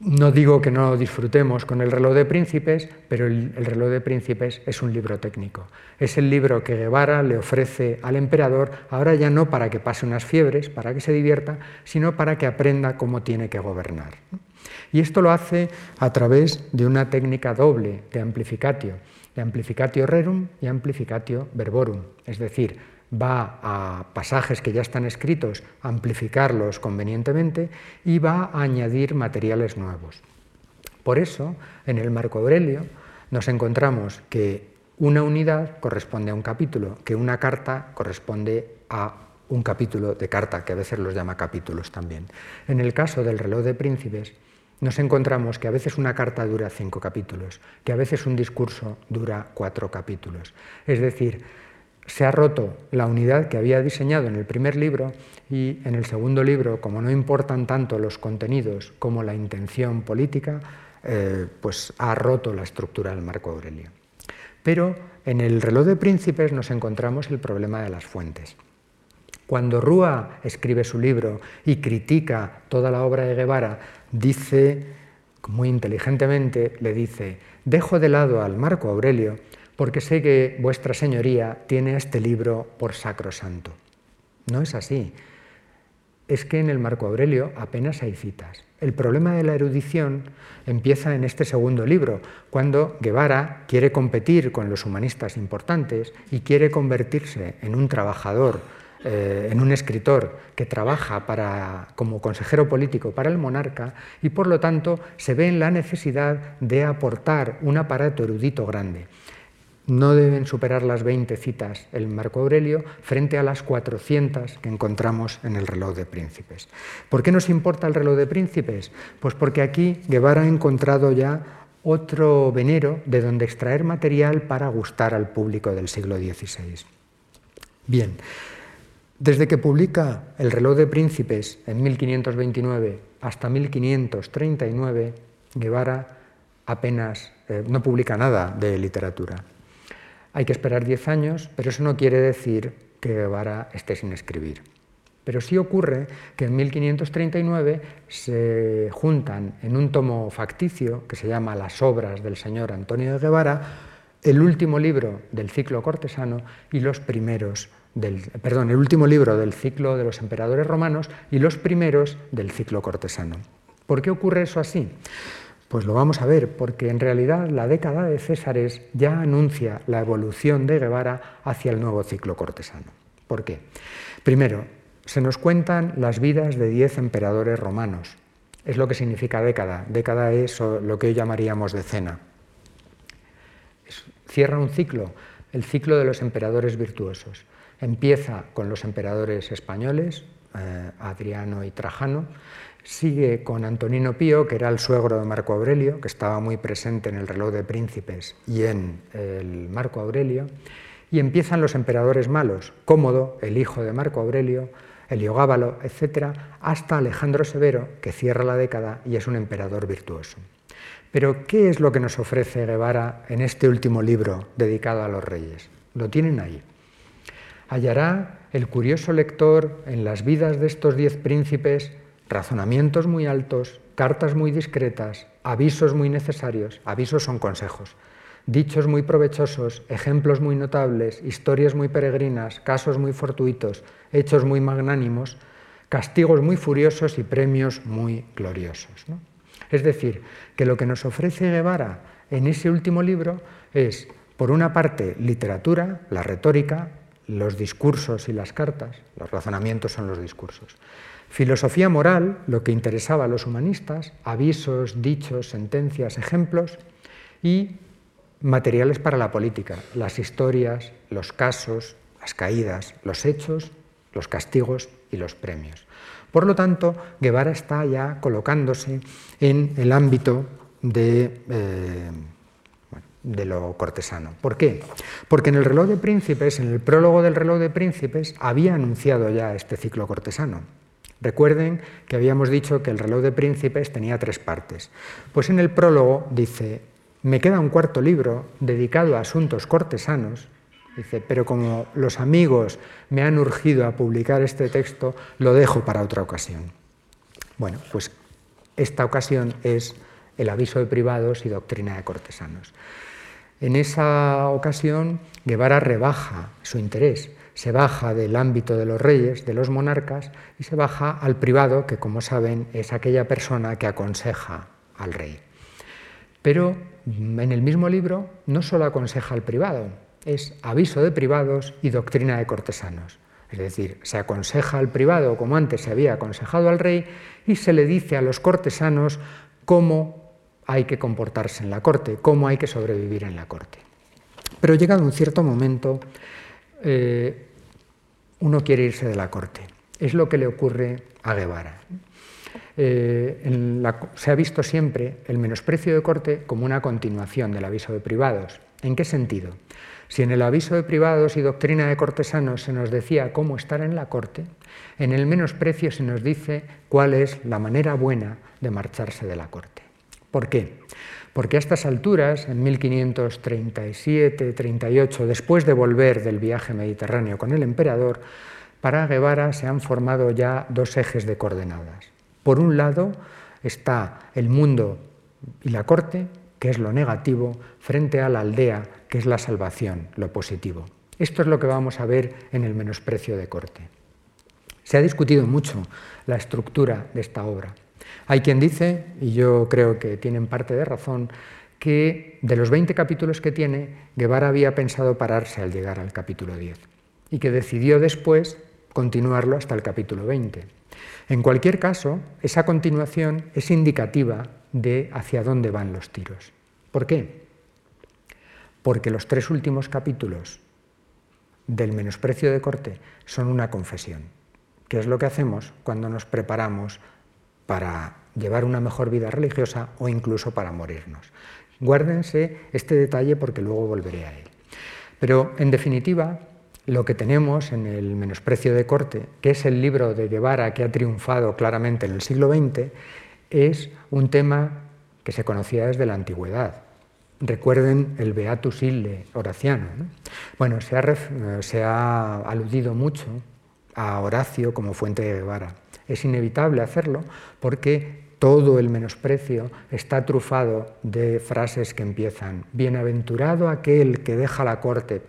S1: No digo que no disfrutemos con el reloj de príncipes, pero el, reloj de príncipes es un libro técnico. Es el libro que Guevara le ofrece al emperador, ahora ya no para que pase unas fiebres, para que se divierta, sino para que aprenda cómo tiene que gobernar. Y esto lo hace a través de una técnica doble de amplificatio de amplificatio rerum y amplificatio verborum, es decir, va a pasajes que ya están escritos amplificarlos convenientemente y va a añadir materiales nuevos. Por eso, en el Marco Aurelio nos encontramos que una unidad corresponde a un capítulo, que una carta corresponde a un capítulo de carta, que a veces los llama capítulos también. En el caso del reloj de príncipes, nos encontramos que a veces una carta dura cinco capítulos, que a veces un discurso dura cuatro capítulos. Es decir, se ha roto la unidad que había diseñado en el primer libro y en el segundo libro, como no importan tanto los contenidos como la intención política, eh, pues ha roto la estructura del Marco Aurelio. Pero en el reloj de príncipes nos encontramos el problema de las fuentes. Cuando Rúa escribe su libro y critica toda la obra de Guevara, dice, muy inteligentemente, le dice, dejo de lado al Marco Aurelio porque sé que vuestra señoría tiene este libro por sacrosanto. No es así. Es que en el Marco Aurelio apenas hay citas. El problema de la erudición empieza en este segundo libro, cuando Guevara quiere competir con los humanistas importantes y quiere convertirse en un trabajador eh, en un escritor que trabaja como consejero político para el monarca y por lo tanto se ve en la necesidad de aportar un aparato erudito grande. No deben superar las 20 citas el Marco Aurelio frente a las 400 que encontramos en el reloj de príncipes. ¿Por qué nos importa el reloj de príncipes? Pues porque aquí Guevara ha encontrado ya otro venero de donde extraer material para gustar al público del siglo XVI. Bien, desde que publica El reloj de príncipes en 1529 hasta 1539, Guevara apenas eh, no publica nada de literatura. Hay que esperar diez años, pero eso no quiere decir que Guevara esté sin escribir. Pero sí ocurre que en 1539 se juntan en un tomo facticio que se llama Las obras del señor Antonio de Guevara, el último libro del ciclo cortesano y los primeros perdón, el último libro del ciclo de los emperadores romanos y los primeros del ciclo cortesano. ¿Por qué ocurre eso así? Pues lo vamos a ver, porque en realidad la década de Césares ya anuncia la evolución de Guevara hacia el nuevo ciclo cortesano. ¿Por qué? Primero, se nos cuentan las vidas de diez emperadores romanos. Es lo que significa década. Década es lo que hoy llamaríamos decena. Cierra un ciclo, el ciclo de los emperadores virtuosos. Empieza con los emperadores españoles, eh, Adriano y Trajano, sigue con Antonino Pío, que era el suegro de Marco Aurelio, que estaba muy presente en el reloj de príncipes y en el Marco Aurelio, y empiezan los emperadores malos, Cómodo, el hijo de Marco Aurelio, Heliogábalo, etc., hasta Alejandro Severo, que cierra la década y es un emperador virtuoso. Pero, ¿qué es lo que nos ofrece Guevara en este último libro dedicado a los reyes? Lo tienen ahí. Hallará el curioso lector en las vidas de estos diez príncipes razonamientos muy altos, cartas muy discretas, avisos muy necesarios, avisos son consejos, dichos muy provechosos, ejemplos muy notables, historias muy peregrinas, casos muy fortuitos, hechos muy magnánimos, castigos muy furiosos y premios muy gloriosos. Es decir, que lo que nos ofrece Guevara en ese último libro es, por una parte, literatura, la retórica, los discursos y las cartas, los razonamientos son los discursos. Filosofía moral, lo que interesaba a los humanistas, avisos, dichos, sentencias, ejemplos, y materiales para la política, las historias, los casos, las caídas, los hechos, los castigos y los premios. Por lo tanto, Guevara está ya colocándose en el ámbito de, eh, de, lo cortesano. ¿Por qué? Porque en el reloj de príncipes, en el prólogo del reloj de príncipes, había anunciado ya este ciclo cortesano. Recuerden que habíamos dicho que el reloj de príncipes tenía tres partes. Pues en el prólogo dice, me queda un cuarto libro dedicado a asuntos cortesanos, dice, pero como los amigos me han urgido a publicar este texto, lo dejo para otra ocasión. Bueno, pues esta ocasión es el aviso de privados y doctrina de cortesanos. En esa ocasión, Guevara rebaja su interés se baja del ámbito de los reyes, de los monarcas, y se baja al privado, que como saben es aquella persona que aconseja al rey. Pero en el mismo libro no solo aconseja al privado, es aviso de privados y doctrina de cortesanos. Es decir, se aconseja al privado como antes se había aconsejado al rey y se le dice a los cortesanos cómo hay que comportarse en la corte, cómo hay que sobrevivir en la corte. Pero llegado un cierto momento, eh, uno quiere irse de la corte. Es lo que le ocurre a Guevara. Eh, se ha visto siempre el menosprecio de corte como una continuación del aviso de privados. ¿En qué sentido? Si en el aviso de privados y doctrina de cortesanos se nos decía cómo estar en la corte, en el menosprecio se nos dice cuál es la manera buena de marcharse de la corte. ¿Por qué? porque a estas alturas, en 1537-38, después de volver del viaje mediterráneo con el emperador, para Guevara se han formado ya dos ejes de coordenadas. Por un lado está el mundo y la corte, que es lo negativo, frente a la aldea, que es la salvación, lo positivo. Esto es lo que vamos a ver en el menosprecio de corte. Se ha discutido mucho la estructura de esta obra. Hay quien dice, y yo creo que tienen parte de razón, que de los 20 capítulos que tiene, Guevara había pensado pararse al llegar al capítulo 10 y que decidió después continuarlo hasta el capítulo 20. En cualquier caso, esa continuación es indicativa de hacia dónde van los tiros. ¿Por qué? Porque los tres últimos capítulos del menosprecio de corte son una confesión, que es lo que hacemos cuando nos preparamos para llevar una mejor vida religiosa o incluso para morirnos. Guárdense este detalle porque luego volveré a él. Pero, en definitiva, lo que tenemos en el Menosprecio de Corte, que es el libro de Guevara que ha triunfado claramente en el siglo XX, es un tema que se conocía desde la antigüedad. Recuerden el Beatus Ille Horaciano. Bueno, se ha, se ha aludido mucho a Horacio como fuente de Guevara. Es inevitable hacerlo porque todo el menosprecio está trufado de frases que empiezan, bienaventurado aquel que deja la corte.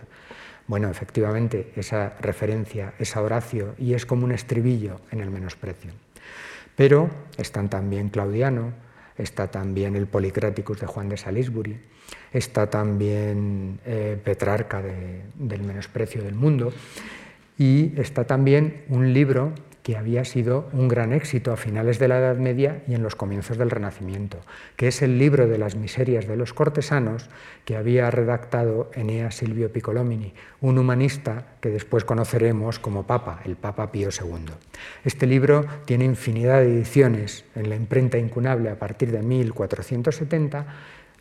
S1: Bueno, efectivamente, esa referencia es a Horacio y es como un estribillo en el menosprecio. Pero están también Claudiano, está también el Policraticus de Juan de Salisbury, está también eh, Petrarca del menosprecio del mundo y está también un libro que había sido un gran éxito a finales de la Edad Media y en los comienzos del Renacimiento, que es el libro de las miserias de los cortesanos que había redactado Eneas Silvio Piccolomini, un humanista que después conoceremos como Papa, el Papa Pío II. Este libro tiene infinidad de ediciones en la imprenta incunable a partir de 1470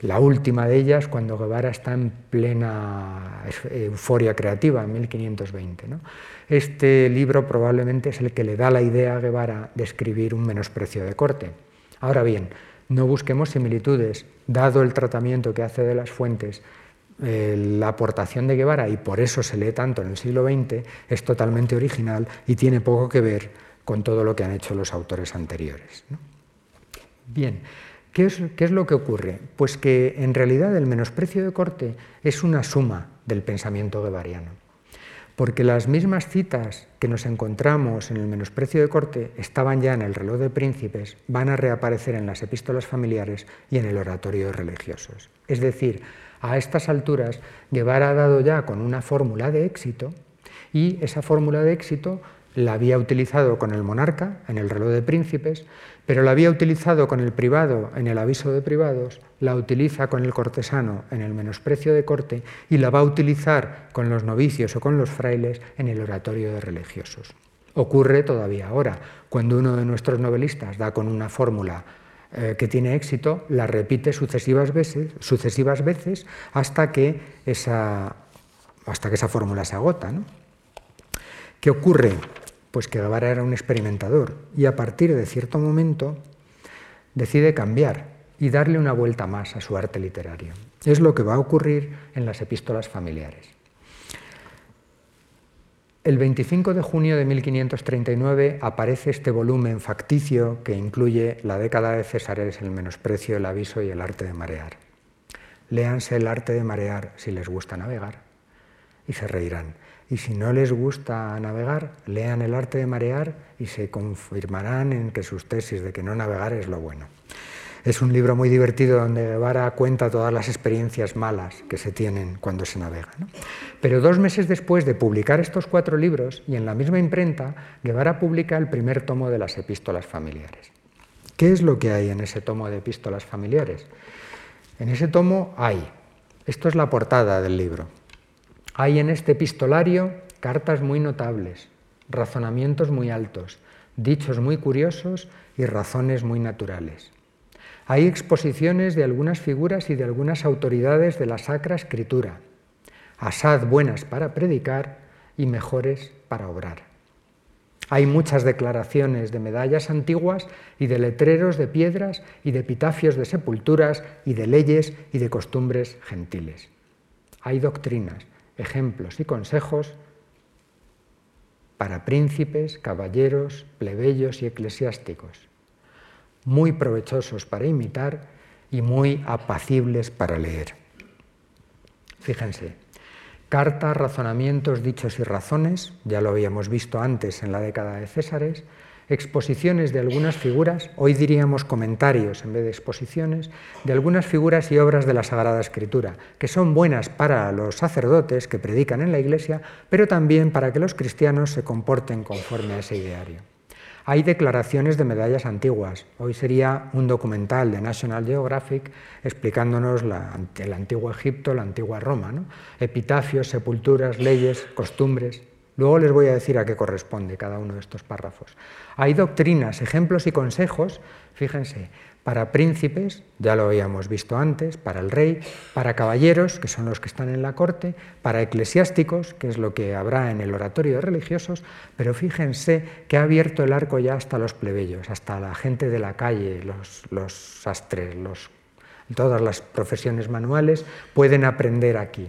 S1: la última de ellas cuando Guevara está en plena euforia creativa, en 1520. Este libro probablemente es el que le da la idea a Guevara de escribir un menosprecio de corte. Ahora bien, no busquemos similitudes, dado el tratamiento que hace de las fuentes, eh, la aportación de Guevara, y por eso se lee tanto en el siglo XX, es totalmente original y tiene poco que ver con todo lo que han hecho los autores anteriores. Bien, ¿Qué es, lo que ocurre? Pues que en realidad el menosprecio de corte es una suma del pensamiento guevariano. Porque las mismas citas que nos encontramos en el menosprecio de corte estaban ya en el reloj de príncipes, van a reaparecer en las epístolas familiares y en el oratorio de religiosos. Es decir, a estas alturas Guevara ha dado ya con una fórmula de éxito y esa fórmula de éxito la había utilizado con el monarca en el reloj de príncipes, pero la había utilizado con el privado en el aviso de privados, la utiliza con el cortesano en el menosprecio de corte y la va a utilizar con los novicios o con los frailes en el oratorio de religiosos. Ocurre todavía ahora, cuando uno de nuestros novelistas da con una fórmula eh, que tiene éxito, la repite sucesivas veces, sucesivas veces hasta, que esa, hasta que esa fórmula se agota. ¿Qué ocurre? Pues que Guevara era un experimentador y a partir de cierto momento decide cambiar y darle una vuelta más a su arte literario. Es lo que va a ocurrir en las epístolas familiares. El 25 de junio de 1539 aparece este volumen facticio que incluye la década de Césares, el menosprecio, el aviso y el arte de marear. Léanse el arte de marear si les gusta navegar y se reirán. Y si no les gusta navegar, lean el arte de marear y se confirmarán en que sus tesis de que no navegar es lo bueno. Es un libro muy divertido donde Guevara cuenta todas las experiencias malas que se tienen cuando se navega. Pero dos meses después de publicar estos cuatro libros, y en la misma imprenta, Guevara publica el primer tomo de las epístolas familiares. ¿Qué es lo que hay en ese tomo de epístolas familiares? En ese tomo hay, esto es la portada del libro, hay en este epistolario cartas muy notables, razonamientos muy altos, dichos muy curiosos y razones muy naturales. Hay exposiciones de algunas figuras y de algunas autoridades de la Sacra Escritura, asad buenas para predicar y mejores para obrar. Hay muchas declaraciones de medallas antiguas y de letreros de piedras y de epitafios de sepulturas y de leyes y de costumbres gentiles. Hay doctrinas, ejemplos y consejos para príncipes, caballeros, plebeyos y eclesiásticos, muy provechosos para imitar y muy apacibles para leer. Fíjense, carta, razonamientos, dichos y razones, ya lo habíamos visto antes en la década de Césares, exposiciones de algunas figuras, hoy diríamos comentarios en vez de exposiciones, de algunas figuras y obras de la Sagrada Escritura, que son buenas para los sacerdotes que predican en la Iglesia, pero también para que los cristianos se comporten conforme a ese ideario. Hay declaraciones de medallas antiguas. Hoy sería un documental de National Geographic explicándonos el antiguo Egipto, la antigua Roma, epitafios, sepulturas, leyes, costumbres. Luego les voy a decir a qué corresponde cada uno de estos párrafos. Hay doctrinas, ejemplos y consejos, fíjense, para príncipes, ya lo habíamos visto antes, para el rey, para caballeros, que son los que están en la corte, para eclesiásticos, que es lo que habrá en el oratorio de religiosos, pero fíjense que ha abierto el arco ya hasta los plebeyos, hasta la gente de la calle, los, los sastres, todas las profesiones manuales pueden aprender aquí.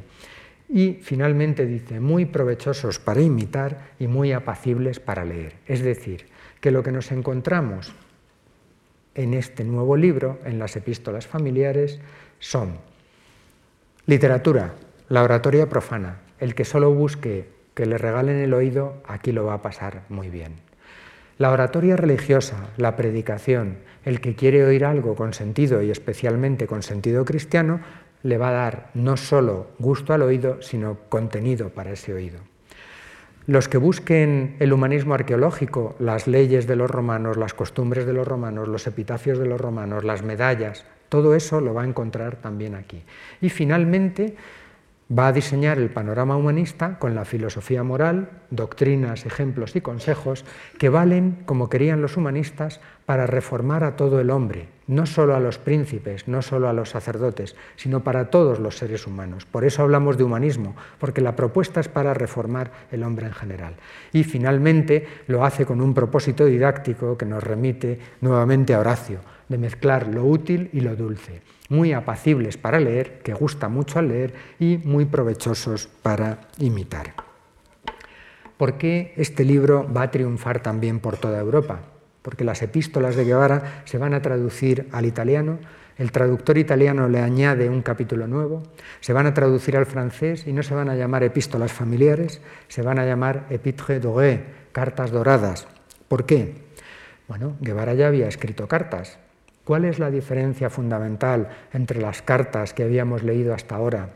S1: Y finalmente dice, muy provechosos para imitar y muy apacibles para leer. Es decir, que lo que nos encontramos en este nuevo libro, en las epístolas familiares, son literatura, la oratoria profana. El que solo busque que le regalen el oído, aquí lo va a pasar muy bien. La oratoria religiosa, la predicación, el que quiere oír algo con sentido y especialmente con sentido cristiano, le va a dar no solo gusto al oído, sino contenido para ese oído. Los que busquen el humanismo arqueológico, las leyes de los romanos, las costumbres de los romanos, los epitafios de los romanos, las medallas, todo eso lo va a encontrar también aquí. Y finalmente, Va a diseñar el panorama humanista con la filosofía moral, doctrinas, ejemplos y consejos que valen, como querían los humanistas, para reformar a todo el hombre, no solo a los príncipes, no solo a los sacerdotes, sino para todos los seres humanos. Por eso hablamos de humanismo, porque la propuesta es para reformar el hombre en general. Y finalmente lo hace con un propósito didáctico que nos remite nuevamente a Horacio, de mezclar lo útil y lo dulce muy apacibles para leer, que gusta mucho al leer y muy provechosos para imitar. ¿Por qué este libro va a triunfar también por toda Europa? Porque las epístolas de Guevara se van a traducir al italiano, el traductor italiano le añade un capítulo nuevo, se van a traducir al francés y no se van a llamar epístolas familiares, se van a llamar épîtres dorées, cartas doradas. ¿Por qué? Bueno, Guevara ya había escrito cartas, ¿Cuál es la diferencia fundamental entre las cartas que habíamos leído hasta ahora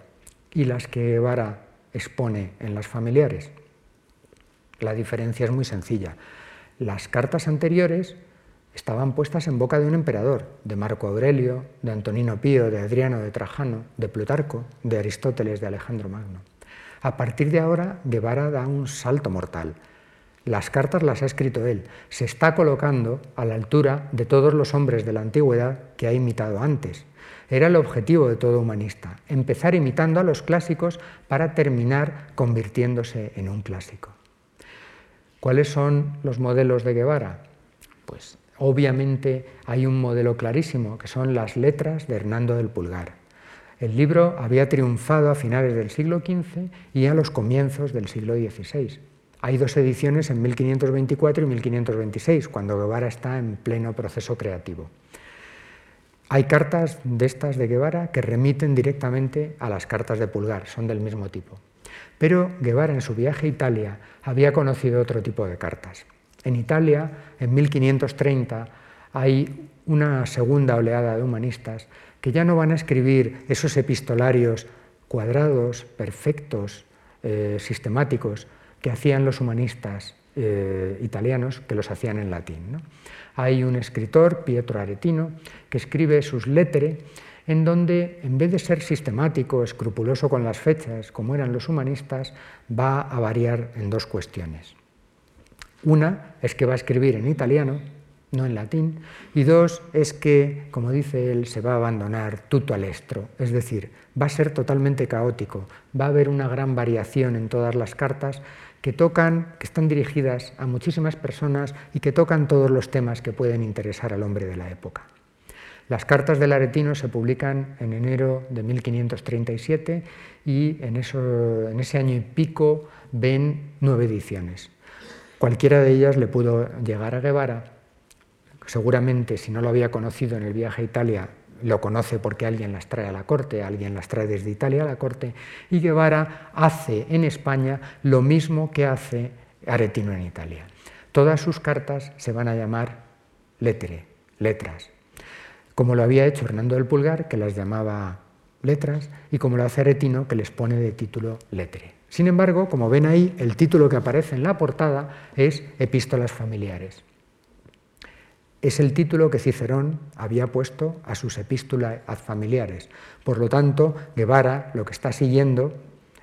S1: y las que Guevara expone en las familiares? La diferencia es muy sencilla. Las cartas anteriores estaban puestas en boca de un emperador, de Marco Aurelio, de Antonino Pío, de Adriano de Trajano, de Plutarco, de Aristóteles, de Alejandro Magno. A partir de ahora, Guevara da un salto mortal las cartas las ha escrito él. Se está colocando a la altura de todos los hombres de la antigüedad que ha imitado antes. Era el objetivo de todo humanista, empezar imitando a los clásicos para terminar convirtiéndose en un clásico. ¿Cuáles son los modelos de Guevara? Pues obviamente hay un modelo clarísimo, que son las letras de Hernando del Pulgar. El libro había triunfado a finales del siglo XV y a los comienzos del siglo XVI. Hay dos ediciones en 1524 y 1526, cuando Guevara está en pleno proceso creativo. Hay cartas de estas de Guevara que remiten directamente a las cartas de Pulgar, son del mismo tipo. Pero Guevara en su viaje a Italia había conocido otro tipo de cartas. En Italia, en 1530, hay una segunda oleada de humanistas que ya no van a escribir esos epistolarios cuadrados, perfectos, eh, sistemáticos, que hacían los humanistas eh, italianos, que los hacían en latín. Hay un escritor, Pietro Aretino, que escribe sus lettere, en donde, en vez de ser sistemático, escrupuloso con las fechas, como eran los humanistas, va a variar en dos cuestiones. Una es que va a escribir en italiano, no en latín, y dos es que, como dice él, se va a abandonar tutto estro, es decir, va a ser totalmente caótico, va a haber una gran variación en todas las cartas, que tocan, que están dirigidas a muchísimas personas y que tocan todos los temas que pueden interesar al hombre de la época. Las cartas del aretino se publican en enero de 1537 y en, ese año y pico ven nueve ediciones. Cualquiera de ellas le pudo llegar a Guevara. Seguramente, si no lo había conocido en el viaje a Italia, lo conoce porque alguien las trae a la corte, alguien las trae desde Italia a la corte, y Guevara hace en España lo mismo que hace Aretino en Italia. Todas sus cartas se van a llamar lettere, letras, como lo había hecho Hernando del Pulgar, que las llamaba letras, y como lo hace Aretino, que les pone de título lettere. Sin embargo, como ven ahí, el título que aparece en la portada es Epístolas familiares. Es el título que Cicerón había puesto a sus epístolas familiares. Por lo tanto, Guevara lo que está siguiendo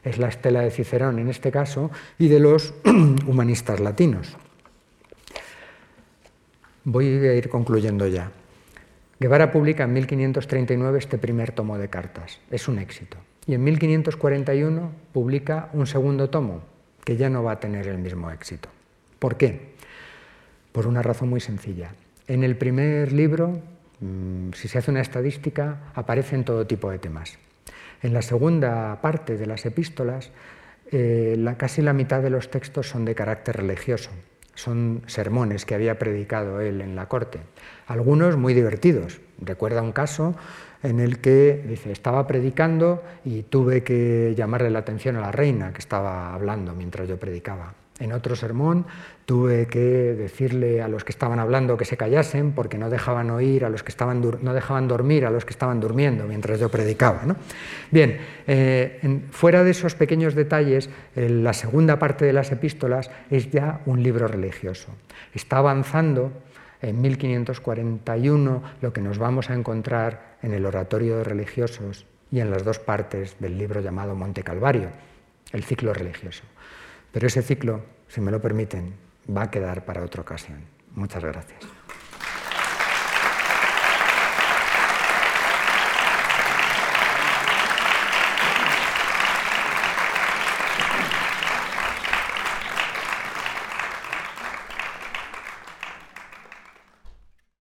S1: es la estela de Cicerón en este caso y de los humanistas latinos. Voy a ir concluyendo ya. Guevara publica en 1539 este primer tomo de cartas. Es un éxito. Y en 1541 publica un segundo tomo, que ya no va a tener el mismo éxito. ¿Por qué? Por una razón muy sencilla. En el primer libro, mm, si se hace una estadística, aparecen todo tipo de temas. En la segunda parte de las epístolas, eh, casi la mitad de los textos son de carácter religioso. Son sermones que había predicado él en la corte. Algunos muy divertidos. Recuerda un caso en el que dice, estaba predicando y tuve que llamarle la atención a la reina que estaba hablando mientras yo predicaba. En otro sermón tuve que decirle a los que estaban hablando que se callasen porque no dejaban oír a los que estaban no dejaban dormir a los que estaban durmiendo mientras yo predicaba. Bien, eh, fuera de esos pequeños detalles, la segunda parte de las epístolas es ya un libro religioso. Está avanzando en 1541 lo que nos vamos a encontrar en el oratorio de religiosos y en las dos partes del libro llamado Monte Calvario, el ciclo religioso. Pero ese ciclo, si me lo permiten, va a quedar para otra ocasión. Muchas gracias.